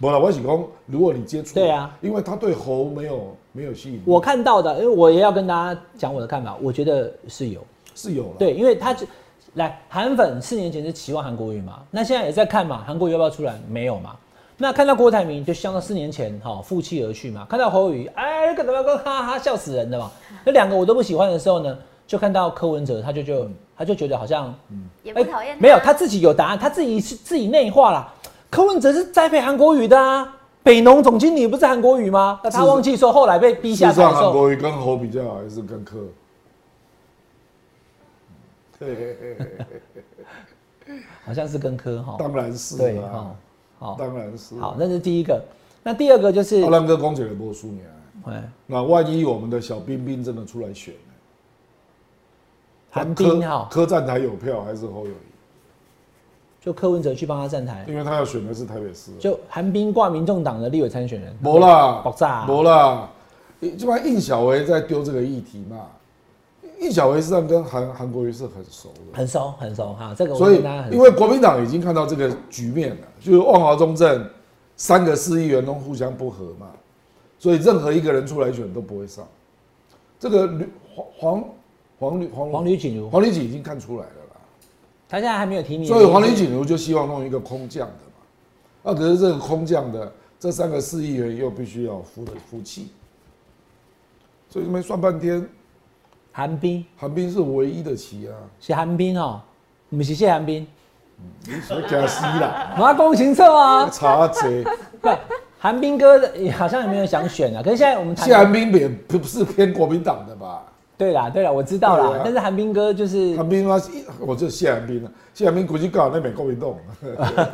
不了，我喜欢，如果你接触，对啊，因为他对猴没有没有吸引力，我看到的，因为我也要跟大家讲我的看法，我觉得是有。是有了，对，因为他就来韩粉四年前是期望韩国瑜嘛，那现在也在看嘛，韩国瑜要不要出来？没有嘛。那看到郭台铭就像到四年前哈、负气而去嘛，看到侯友宜哎，跟怎么跟哈哈笑死人的嘛。那两个我都不喜欢的时候呢，就看到柯文哲，他就就他就觉得好像嗯也不讨厌、哎没有他自己有答案，他自己是自己内化了。柯文哲是栽培韩国瑜的啊，北农总经理不是韩国瑜吗？那他忘记说后来被逼事下实上韩台的时候，国瑜跟侯比较好，还是跟柯？嘿嘿嘿嘿好像是跟科哈。当然是对啊哈，，好，当然是。好，那是第一个。那第二个就是阿，兰哥公姐的波输你啊，哎，那万一我们的小冰冰真的出来选呢？韩柯冰哈，柯站台有票还是侯友宜？就柯文哲去帮他站台，因为他要选的是台北市。就韩冰挂民众党的立委参选人，没啦，爆炸没啦，基本上应小维在丢这个议题嘛。应小维上跟韩韩国瑜是很熟的，很熟很熟哈，这个我所以因为国民党已经看到这个局面了，就是万华中正三个市议员都互相不和嘛，所以任何一个人出来选都不会上。这个吕黄黄黄吕黄黄吕锦如，黄吕锦已经看出来了啦。他现在还没有提名，所以黄礼锦如就希望弄一个空降的嘛，啊，可是这个空降的这三个市议员又必须要服的服气，所以这边算半天，韩冰。韩冰是唯一的棋啊，是韩冰哦，不是谢韩冰，你说假戏啦，马公行策啊，查贼，不，韩冰哥好像有没有想选啊，可是现在我们谈谢寒冰也不是偏国民党的吧？对啦对啦，我知道啦啊，但是韩冰哥就是韩冰啊，我就谢寒冰啊，谢寒冰估计搞那美国民党，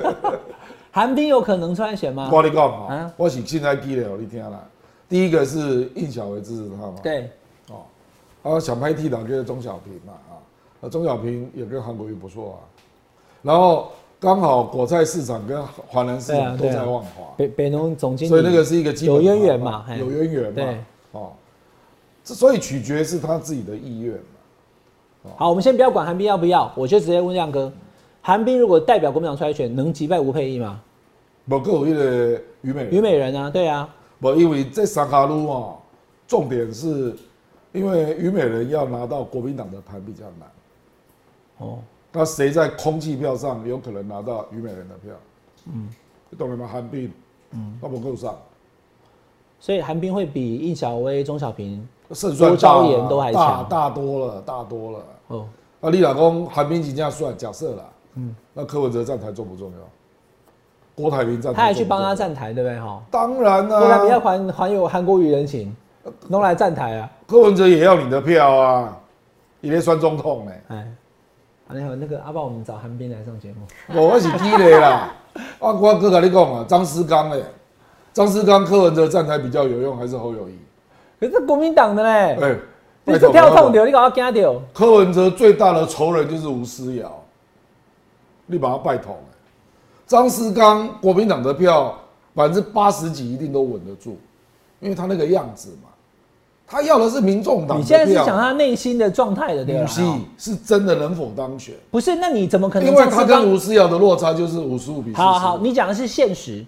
韩冰有可能出来选吗？我跟你讲啊啊，我是现在记了，你听啦，第一个是应小维支持他嘛，对，哦，啊，想拍替党就是钟小平嘛，啊，那，钟小平也跟韩国瑜不错啊，然后刚好果菜市场跟华南市场都在万华，北北农总经理，所以那个是一个基本有渊源嘛，有渊源嘛对，哦，这所以取决是他自己的意愿嘛，啊，好，我们先不要管韩冰要不要，我就直接问亮哥，韩冰如果代表国民党出来选，能击败吴佩益吗？不过有一个虞美人。虞美人啊，对啊，不，因为这三卡路哦，重点是，因为虞美人要拿到国民党的盘比较难。哦，那谁在空气票上有可能拿到虞美人的票？嗯，你懂了吗？韩冰，嗯，那不够上，所以韩冰会比应小薇、钟小平胜算大言都还大强大多了，大多了。哦。啊，你老公韩冰已经算假设了，嗯，那柯文哲站台重不重要？郭台铭站台，他还去帮他。站台，对不对？哈，当然郭台铭要啦、还还有韩国语人情，弄来站台啊。柯文哲也要你的票啊，也在算中痛呢、哎，好，你好，那个阿爸，我们找韩冰来上节目。我是踢雷啦，啊，我哥跟你讲啊，张思刚嘞，张思刚柯文哲站台比较有用，还是侯友谊？可是国民党的嘞，哎、你是跳痛掉，你搞我惊掉。柯文哲最大的仇人就是吴思瑶，你把他拜统、欸。张思刚国民党的票百分之八十几一定都稳得住，因为他那个样子嘛，他要的是民众党。你现在是讲他内心的状态的对吧？不是是真的能否当选？不是，那你怎么可能？因为他跟吴思瑶的落差就是五十五比四十。好好，你讲的是现实，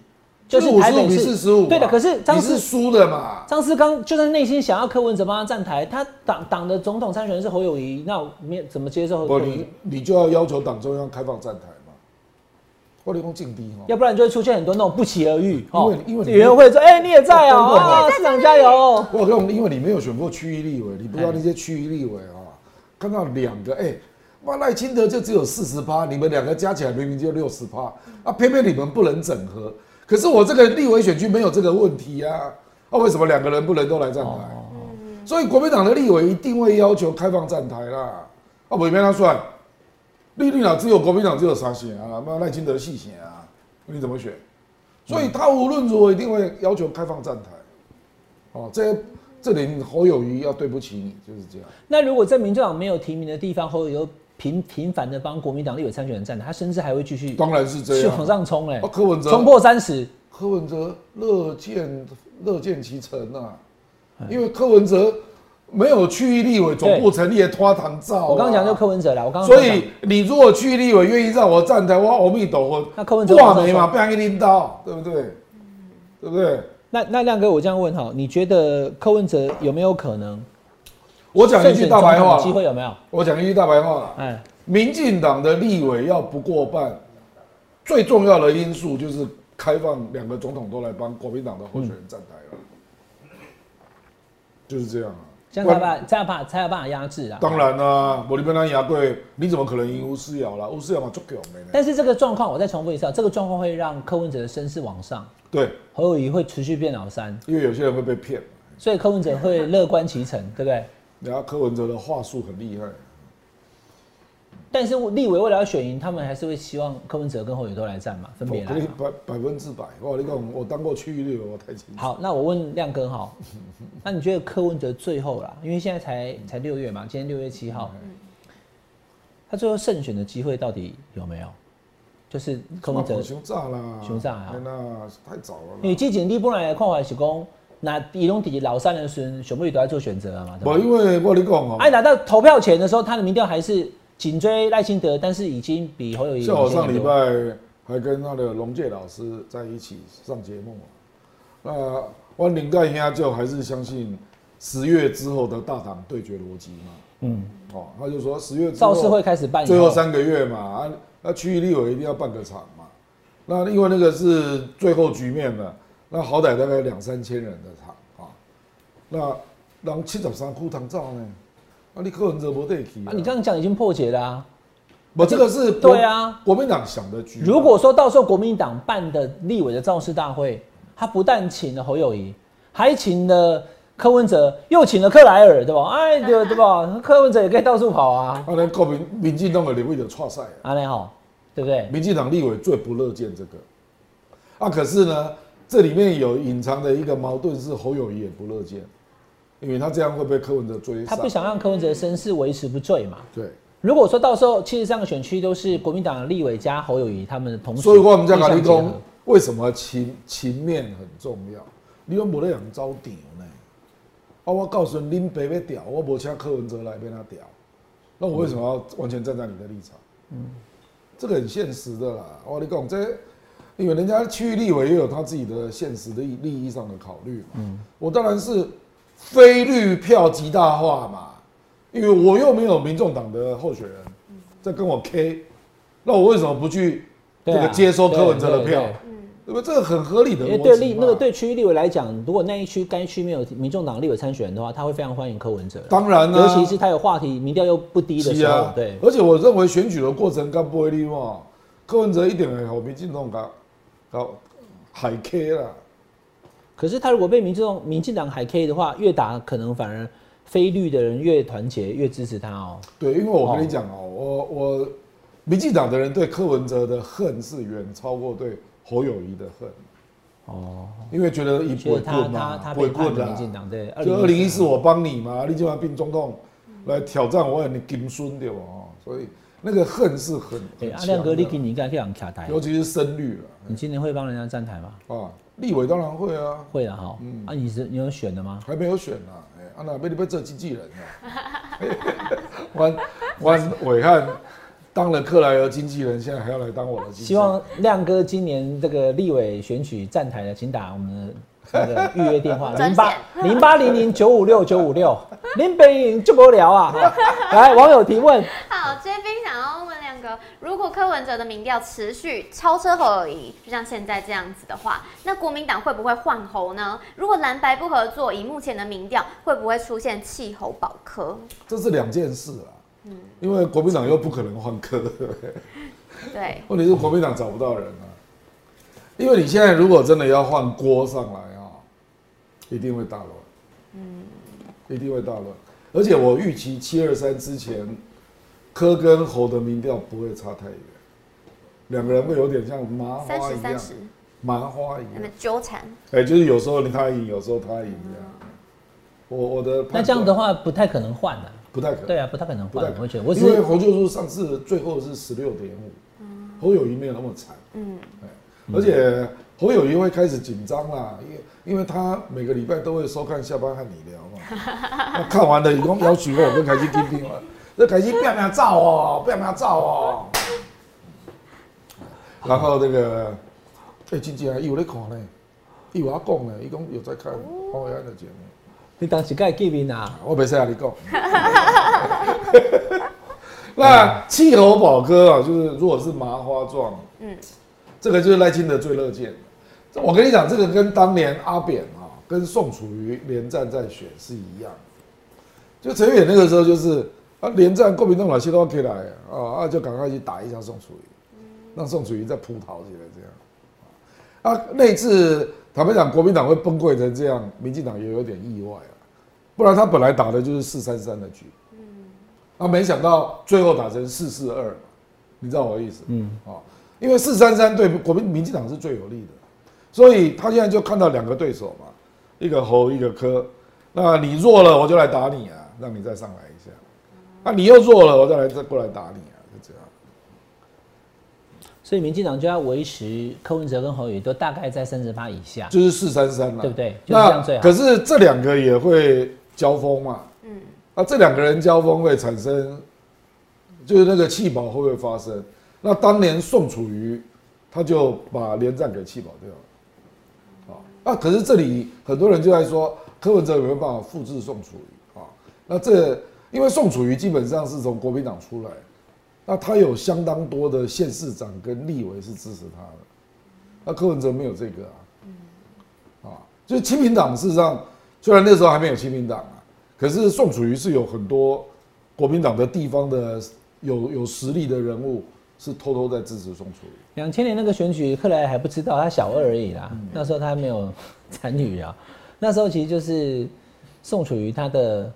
就是五十五比四十五。对的，可是张是思输的嘛？张思刚就算内心想要柯文哲帮他站台，他党党的总统参选人是侯友谊，那没怎么接受侯不，友谊你？你就要要求党中央开放站台嘛。我理工劲低哈。要不然就会出现很多那种不期而遇。因为因为你委员会说，哎，你也在哦，对对对啊，市长加油。我跟你因为你没有选过区域立委，你不知道那些区域立委啊，看到两个哎，哇赖清德就只有四十趴，你们两个加起来明明就六十趴，啊，偏偏你们不能整合。可是我这个立委选区没有这个问题啊，啊，为什么两个人不能都来站台？所以国民党的立委一定会要求开放站台啦，啊，委员他算，立立哪只有国民党只有三选啊，那赖清德细选啊，你怎么选？所以他无论如何一定会要求开放站台。哦，这这里侯友谊要对不起你，就是这样。那如果在民进党没有提名的地方，侯友谊又频频繁的帮国民党立委参选人站台，他甚至还会继续当然是这去样。往上冲嘞啊，，柯文哲冲破三十。柯文哲乐见乐见其成啊，因为柯文哲没有区域立委总部成立的拖堂照、啊。我刚刚讲就柯文哲啦，我刚刚所以你如果区域立委愿意让我站台，我阿弥陀佛，那柯文哲挂没嘛，不让你拎到，对不对？对不对？那那亮哥，我这样问哈，你觉得柯文哲有没有可能我讲一句大白话机会有没有？我讲一句大白话啦，哎，民进党的立委要不过半，最重要的因素就是开放两个总统都来帮国民党的候选人站台了，就是这样啊。这样才把才有办法才有办法压制啊。当然啦、我你跟他牙贵，你怎么可能赢吴思瑶啦？吴思瑶嘛足够。但是这个状况，我再重复一次啊，这个状况会让柯文哲的声势往上，对，侯友谊会持续变老三，因为有些人会被骗，所以柯文哲会乐观其成，对不对？然后柯文哲的话术很厉害，但是立委为了要选赢，他们还是会希望柯文哲跟侯友都来战嘛，分别来。百百分之百。我跟你讲，我当过区域立委，我太清楚。好，那我问亮哥哈，那你觉得柯文哲最后啦，因为现在才才六月嘛，今天六月七号，他最后胜选的机会到底有没有？就是柯文哲，熊炸啦，熊炸啊那太早了啦。因为基景地本来的看法是讲，那伊拢伫老三的孙，选不都在做选择了嘛，对吧不，？因为我跟你讲哦、哎，拿到投票前的时候，他的民调还是紧追赖清德，但是已经比侯友宜像我上礼拜还跟那个龙介老师在一起上节目嘛，那我领盖兄就还是相信十月之后的大党对决逻辑嘛，嗯，哦，他就说十月之后造势会开始办最后三个月嘛，啊，那区域立委一定要办个场嘛，那因为那个是最后局面了，那好歹大概两三千人的场啊，那让七十三库堂照呢，啊，你柯文哲不得去啊，你这样讲已经破解了啊。我这个是国对啊，国民党想的局嘛。如果说到时候国民党办的立委的造势大会，他不但请了侯友谊，还请了柯文哲，又请了克莱尔，对吧？哎，对对吧？柯文哲也可以到处跑啊，啊，那国民民进党的立委就错赛啊，啊，那好，对不对？民进党立委最不乐见这个。啊，可是呢，这里面有隐藏的一个矛盾是侯友谊也不乐见，因为他这样会被柯文哲追上。他不想让柯文哲的声势维持不坠嘛。对，如果说到时候七十三个选区都是国民党的立委加侯友谊他们同事，所以我们在讲立功为什么情情面很重要？你都没得人招调呢？啊，我告诉你，恁爸要调，我无请柯文哲来变他调，那我为什么要完全站在你的立场？嗯，这个很现实的啦。我跟你讲，这因为人家区域立委也有他自己的现实的利益上的考虑嘛。嗯，我当然是非绿票极大化嘛，因为我又没有民众党的候选人在跟我 K，那我为什么不去这个接收柯文哲的票对对对？对不？这个很合理的因为对立那个嘛对区域立委来讲，如果那一区该区没有民众党立委参选人的话，他会非常欢迎柯文哲啦。当然啦、尤其是他有话题，民调又不低的时候，对。而且我认为选举的过程干不会利嘛，柯文哲一点也好，民进党搞搞海 K 啦。可是他如果被民众民进党海 K 的话，越打可能反而非绿的人越团结，越支持他哦。对，因为我跟你讲哦，我我民进党的人对柯文哲的恨是远超过对侯友谊的恨，哦，因为觉得一不会他他棍嘛，他不会背叛了棍啦民进党，对。就二零一四我帮你嘛，你今晚并总统来挑战我，你金孙对吧？哦，所以那个恨是很对，很阿亮哥，你今年该这样卡台，尤其是深绿了你今年会帮人家站台吗？啊，立委当然会啊，会了哈。嗯啊，你是你有选的吗？还没有选呢、哎、啊那被你被这经纪人啊，弯弯伟汉当了克莱尔经纪人，现在还要来当我的经纪人。希望亮哥今年这个立委选举站台的，请打我们的那个预约电话 零八零八零零九五六九五六，林北影就不聊啊。哈来，网友提问，好，这边想要哥，如果柯文哲的民调持续超车侯而已，就像现在这样子的话，那国民党会不会换侯呢？如果蓝白不合作，以目前的民调，会不会出现弃侯保柯？这是两件事啊。嗯因为国民党又不可能换科，对不对？对，问题是国民党找不到人啊。因为你现在如果真的要换锅上来啊，一定会大乱，嗯，一定会大乱。而且我预期七二三之前，柯跟侯的民调不会差太远，两个人会有点像麻花一样，三十，麻花一样那么。纠缠。哎、就是有时候他赢，有时候他赢这样。我我的那这样的话话不太可能换的。不太可能，对啊，不太可能换。我觉得我因为是侯救书上次最后是十六点五，侯友谊没有那么惨，嗯，哎，而且侯友谊会开始紧张啦，因为因为他每个礼拜都会收看下班和你聊嘛，那看完了以后要求我跟凯西听听了，这凯西不要不要照哦，不要不要照哦，然后那个，哎，经纪人有在看呢，伊有我讲呢，伊讲有在看黄伟安的节目。你当时该见面啊？我没事啊，你讲。那气候宝哥啊，就是如果是麻花状，嗯，这个就是赖清德最乐见。这我跟你讲，这个跟当年阿扁啊，跟宋楚瑜连战在选是一样。就陈远那个时候就是啊，连战国民党哪些都要可以来啊，啊就赶快去打一下宋楚瑜，让宋楚瑜再扑逃起来这样。啊，那一次坦白讲，国民党会崩溃成这样，民进党也有点意外啊。不然他本来打的就是四三三的局，嗯，啊，没想到最后打成四四二，你知道我的意思？嗯，啊，因为四三三对国民民进党是最有利的，所以他现在就看到两个对手嘛，一个侯，一个柯，那你弱了我就来打你啊，让你再上来一下，那、你又弱了我再来再过来打你啊，就这样。所以民进党就要维持柯文哲跟侯友都大概在三十八以下。就是四三三了，对不对就是这样最好可是这两个也会交锋嘛，嗯，啊，这两个人交锋会产生，就是那个弃保会不会发生？那当年宋楚瑜他就把连战给弃保掉了，啊，那可是这里很多人就在说柯文哲有没有办法复制宋楚瑜啊？那这因为宋楚瑜基本上是从国民党出来，那他有相当多的县市长跟立委是支持他的，那柯文哲没有这个啊。啊，就是亲民党事实上虽然那时候还没有亲民党啊，可是宋楚瑜是有很多国民党的地方的有有实力的人物是偷偷在支持宋楚瑜。两千年那个选举，克莱还不知道，他小二而已啦。嗯那时候他还没有参与啊。那时候其实就是宋楚瑜他的，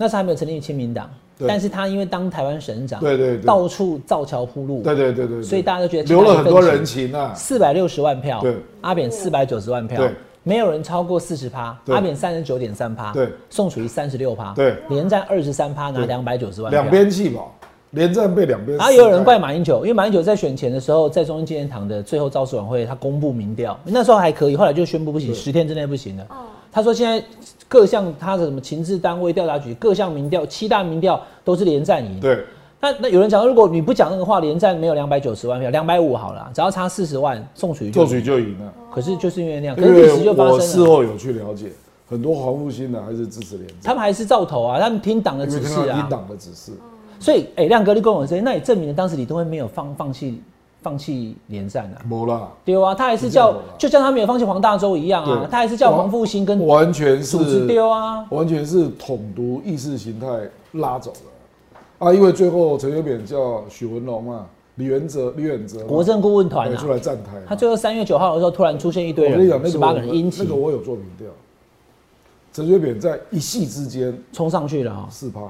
那时候还没有成立亲民党，但是他因为当台湾省长，对对对到处造桥铺路，对对对对对所以大家都觉得留了很多人情啊。四百六十万票，对，阿扁四百九十万票，对，没有人超过四十趴，对阿扁三十九点三趴，对，宋楚瑜三十六趴，对连战二十三趴拿对两百九十万票，两边弃保，连战被两边。然后也有人怪，马英九，因为马英九在选前的时候，在中央纪念堂的最后造势晚会，他公布民调，那时候还可以，后来就宣布不行，十天之内不行了。哦，他说现在各项他的什么情治单位、调查局各项民调，七大民调都是连战赢。对，那那有人讲，如果你不讲那个话，连战没有两百九十万票，两百五好了，只要差四十万，宋楚瑜就做水就赢了。可是就是因为那样，可因是历史就为我发生了。事后有去了解，很多黄复兴的还是支持连战，他们还是照投啊，他们听党的指示啊听。党的指示。所以，哎、亮哥，你跟我说，那也证明了当时李登辉没有放放弃放弃连战啊。没啦，对啊，他还是叫就像他没有放弃黄大洲一样啊，他还是叫黄复兴跟完全是丢啊。完全是统独意识形态拉走的。啊！因为最后陈水扁叫许文龙啊，李元哲、李远哲嘛。国政顾问团啊。出，来站台。他最后三月九号的时候突然出现一堆我跟你讲，人，十八个人殷勤那个我有做民调，陈水扁在一夕之间冲上去了啊，四趴，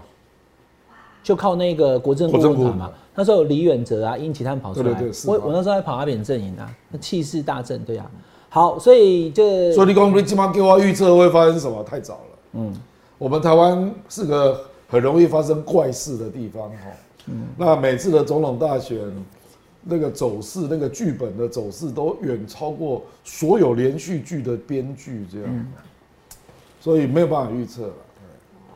就靠那个国政顾问团嘛国政顾问团。那时候李远哲啊、殷勤他们跑出来我我那时候在跑阿扁阵营啊，那气势大振，对啊。好，所以这所以你讲你今晚给我预测会发生什么？太早了。嗯，我们台湾是个很容易发生怪事的地方哈。嗯，那每次的总统大选，那个走势、那个剧本的走势都远超过所有连续剧的编剧，这样，所以没有办法预测了。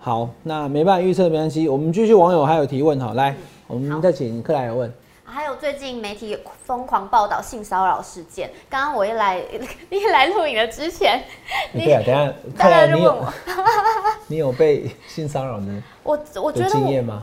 好，那没办法预测没关系，我们继续网友还有提问哈，来，我们再请克莱尔问。还有最近媒体疯狂报道性骚扰事件。刚刚我一来 一来录影的之前，对啊，等下，大克莱尔你有家就问我，你有被性骚扰呢我我觉得我经验吗？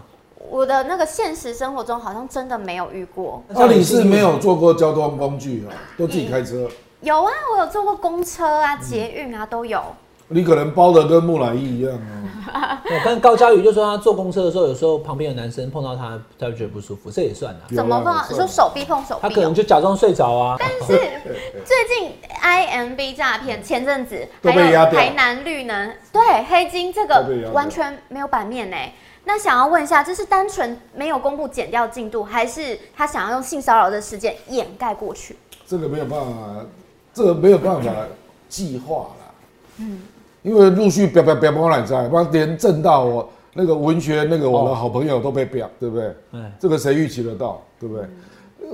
我的那个现实生活中好像真的没有遇过。那你是没有坐过交通工具啊，都自己开车，有啊，我有坐过公车啊、捷运啊都有。你可能包的跟木乃伊一样啊。我跟高佳宇就说他坐公车的时候，有时候旁边有男生碰到他，他就觉得不舒服，这也算啊。怎么碰说手臂碰手他可能。就假装睡着啊。但是 最近 IMB 诈骗，前阵子还有台南绿能对黑金这个完全没有版面呢。那想要问一下，这是单纯没有公布减掉进度，还是他想要用性骚扰的事件掩盖过去？这个没有办法，这个没有办法计划啦。嗯，因为陆续表表表表来在，不然连正大我那个文学那个我的好朋友都被表，对不对？哎，这个谁预期得到，对不对？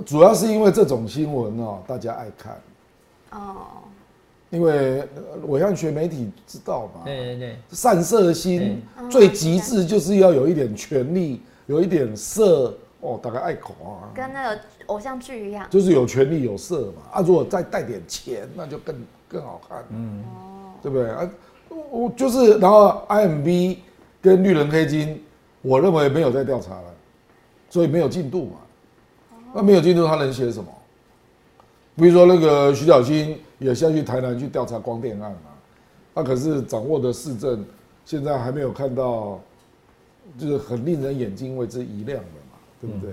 主要是因为这种新闻哦，大家爱看，哦，因为呃伟汉学媒体知道嘛，对对对，散射心最极致就是要有一点权力，有一点色哦，大概爱口啊，跟那个偶像剧一样。就是有权利有色嘛。啊，如果再带点钱，那就更更好看，嗯，对不对？啊？我就是，然后 IMB 跟绿人黑金，我认为没有在调查了，所以没有进度嘛。那没有进度，他能写什么？比如说那个徐小新也下去台南去调查光电案嘛，他可是掌握的市政，现在还没有看到，就是很令人眼睛为之一亮的嘛，对不对？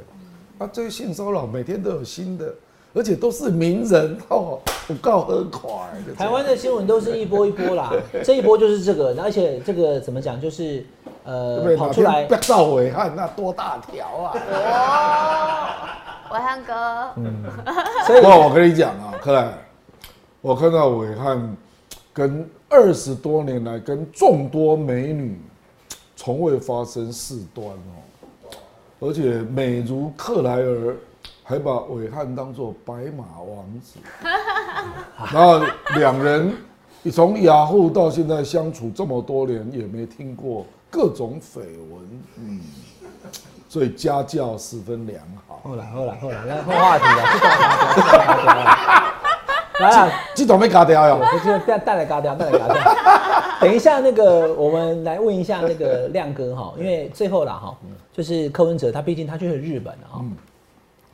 啊，这个性骚扰每天都有新的，而且都是名人哦，我告很快。台湾的新闻都是一波一波啦，这一波就是这个，而且这个怎么讲，就是呃对？跑出来不，到伟汉那多大条啊！哦，伟汉哥，所以不过我跟你讲啊，克莱，我看到伟汉跟二十多年来跟众多美女从未发生事端哦，而且美如克莱尔还把伟汉当做白马王子，然后两人从雅虎到现在相处这么多年，也没听过各种绯闻，嗯，所以家教十分良好。后来后来后来，来换话题了，来啊，这种没嘎掉哟。我就带带来嘎掉，带来嘎掉。等一下，那个我们来问一下那个亮哥哈，因为最后啦哈，就是柯文哲他毕竟他去了日本了哈，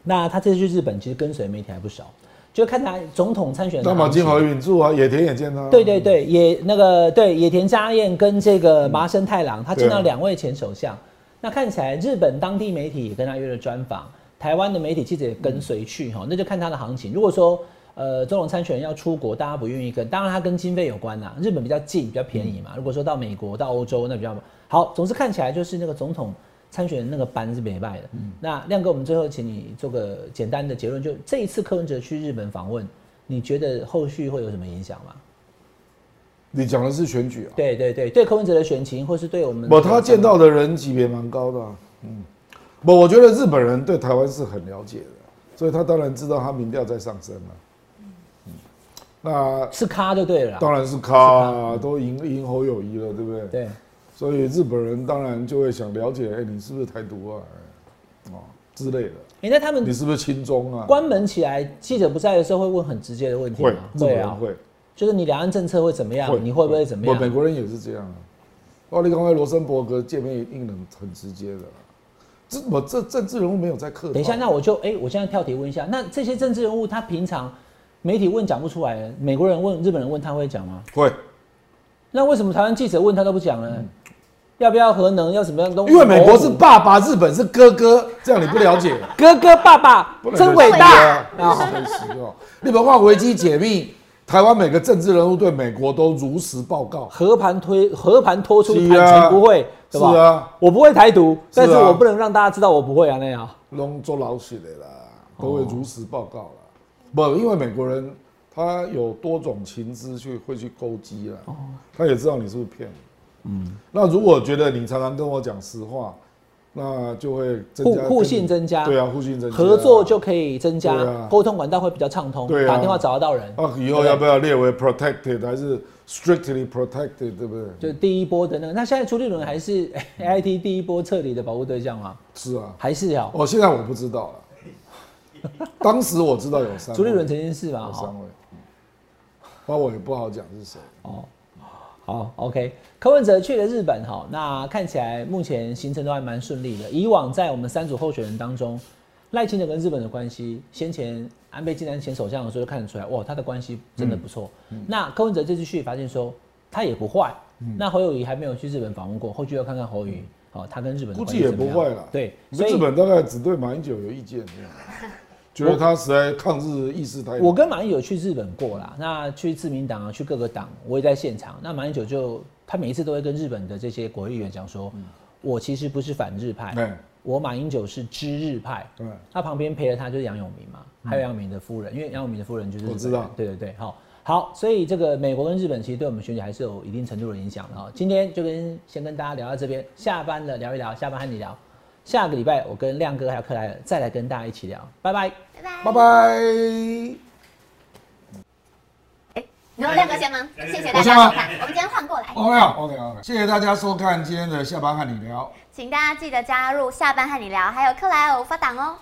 那他这次去日本其实跟随媒体还不少，就看他总统参选的行情那么金和允住啊，野田也见他。对对对，野那个对野田佳彦跟这个麻生太郎，他见到两位前首相。那看起来日本当地媒体也跟他约了专访，台湾的媒体记者也跟随去哈，那就看他的行情。如果说呃总统参选人要出国，大家不愿意跟，当然他跟经费有关呐。日本比较近，比较便宜嘛。如果说到美国、到欧洲，那比较好。总之看起来就是那个总统参选人那个班是没败的。那亮哥，我们最后请你做个简单的结论，就这一次柯文哲去日本访问，你觉得后续会有什么影响吗？你讲的是选举啊？对对对，对柯文哲的选情，或是对我们不，他见到的人级别蛮高的、啊。嗯，不，我觉得日本人对台湾是很了解的，所以他当然知道他民调在上升了、嗯，那是咖就对了啦。当然是咖啊，都赢赢侯友谊了，对不对？对，所以日本人当然就会想了解，哎，你是不是台独啊？哎哦之类的，哎，那他们你是不是亲中啊？关门起来，记者不在的时候会问很直接的问题会吗？，会啊，会，就是你两岸政策会怎么样？你会不会怎么样美样？国人也是这样啊。哦，你刚才罗森伯格见面一定能很直接的啦。这我这政治人物没有在客套。等一下，那我就哎，我现在跳题问一下，那这些政治人物他平常媒体问讲不出来，美国人问、日本人问他会讲吗？会，那为什么台湾记者问他都不讲呢？要不要核能？要什么样都因为美国是爸爸，日本是哥哥，这样你不了解。哥哥爸爸真伟大啊！啊，真实哦。日本化危机解密，台湾每个政治人物对美国都如实报告。和盘推和盘托出，是坦啊诚不会，对吧？是啊，我不会台独，但是我不能让大家知道我不会啊那样。拢做老实的啦，都会如实报告啦。不，因为美国人他有多种情资去会去勾稽啦，他也知道你是不是骗人。嗯，那如果觉得你常常跟我讲实话，那就会增加互互信增加对啊，互信增加，合作就可以增加沟通管道会比较畅通，对啊打电话找得到人。啊，以后要不要列为 protected 还是 strictly protected，对不对？就第一波的那个，那现在朱立伦还是 A I T 第一波撤离的保护对象吗？是啊，还是啊？哦，现在我不知道了。当时我知道有三位，朱立伦曾经是吧？有三位，那我也不好讲是谁。哦，好，OK。柯文哲去了日本哈，那看起来目前行程都还蛮顺利的。以往在我们三组候选人当中，赖清德跟日本的关系，先前安倍晋三前首相的时候就看得出来，哇，他的关系真的不错。嗯那柯文哲这次去发现说他也不坏。那侯友谊还没有去日本访问过，后续要看看侯友谊，哦，他跟日本的估计也不会了。对，所以日本大概只对马英九有意见，这样 觉得他实在抗日意识太大。我跟马英九去日本过啦，那去自民党啊，去各个党，我也在现场。那马英九就他每一次都会跟日本的这些国会议员讲说，我其实不是反日派，哎，我马英九是知日派。对，他旁边陪了他就是杨永明嘛，还有杨永明的夫人，因为杨永明的夫人就是我知道对对对，好，好，所以这个美国跟日本其实对我们选举还是有一定程度的影响的哈。今天就跟先跟大家聊到这边，下班了聊一聊，下班和你聊，下个礼拜我跟亮哥还有克莱尔再来跟大家一起聊，拜拜。拜拜。拜拜。你说亮哥先吗？谢谢大家收看，我们今天换过来，OK 啊，OK OK，谢谢大家收看今天的下班和你聊。请大家记得加入下班和你聊，还有克莱尔无法党哦。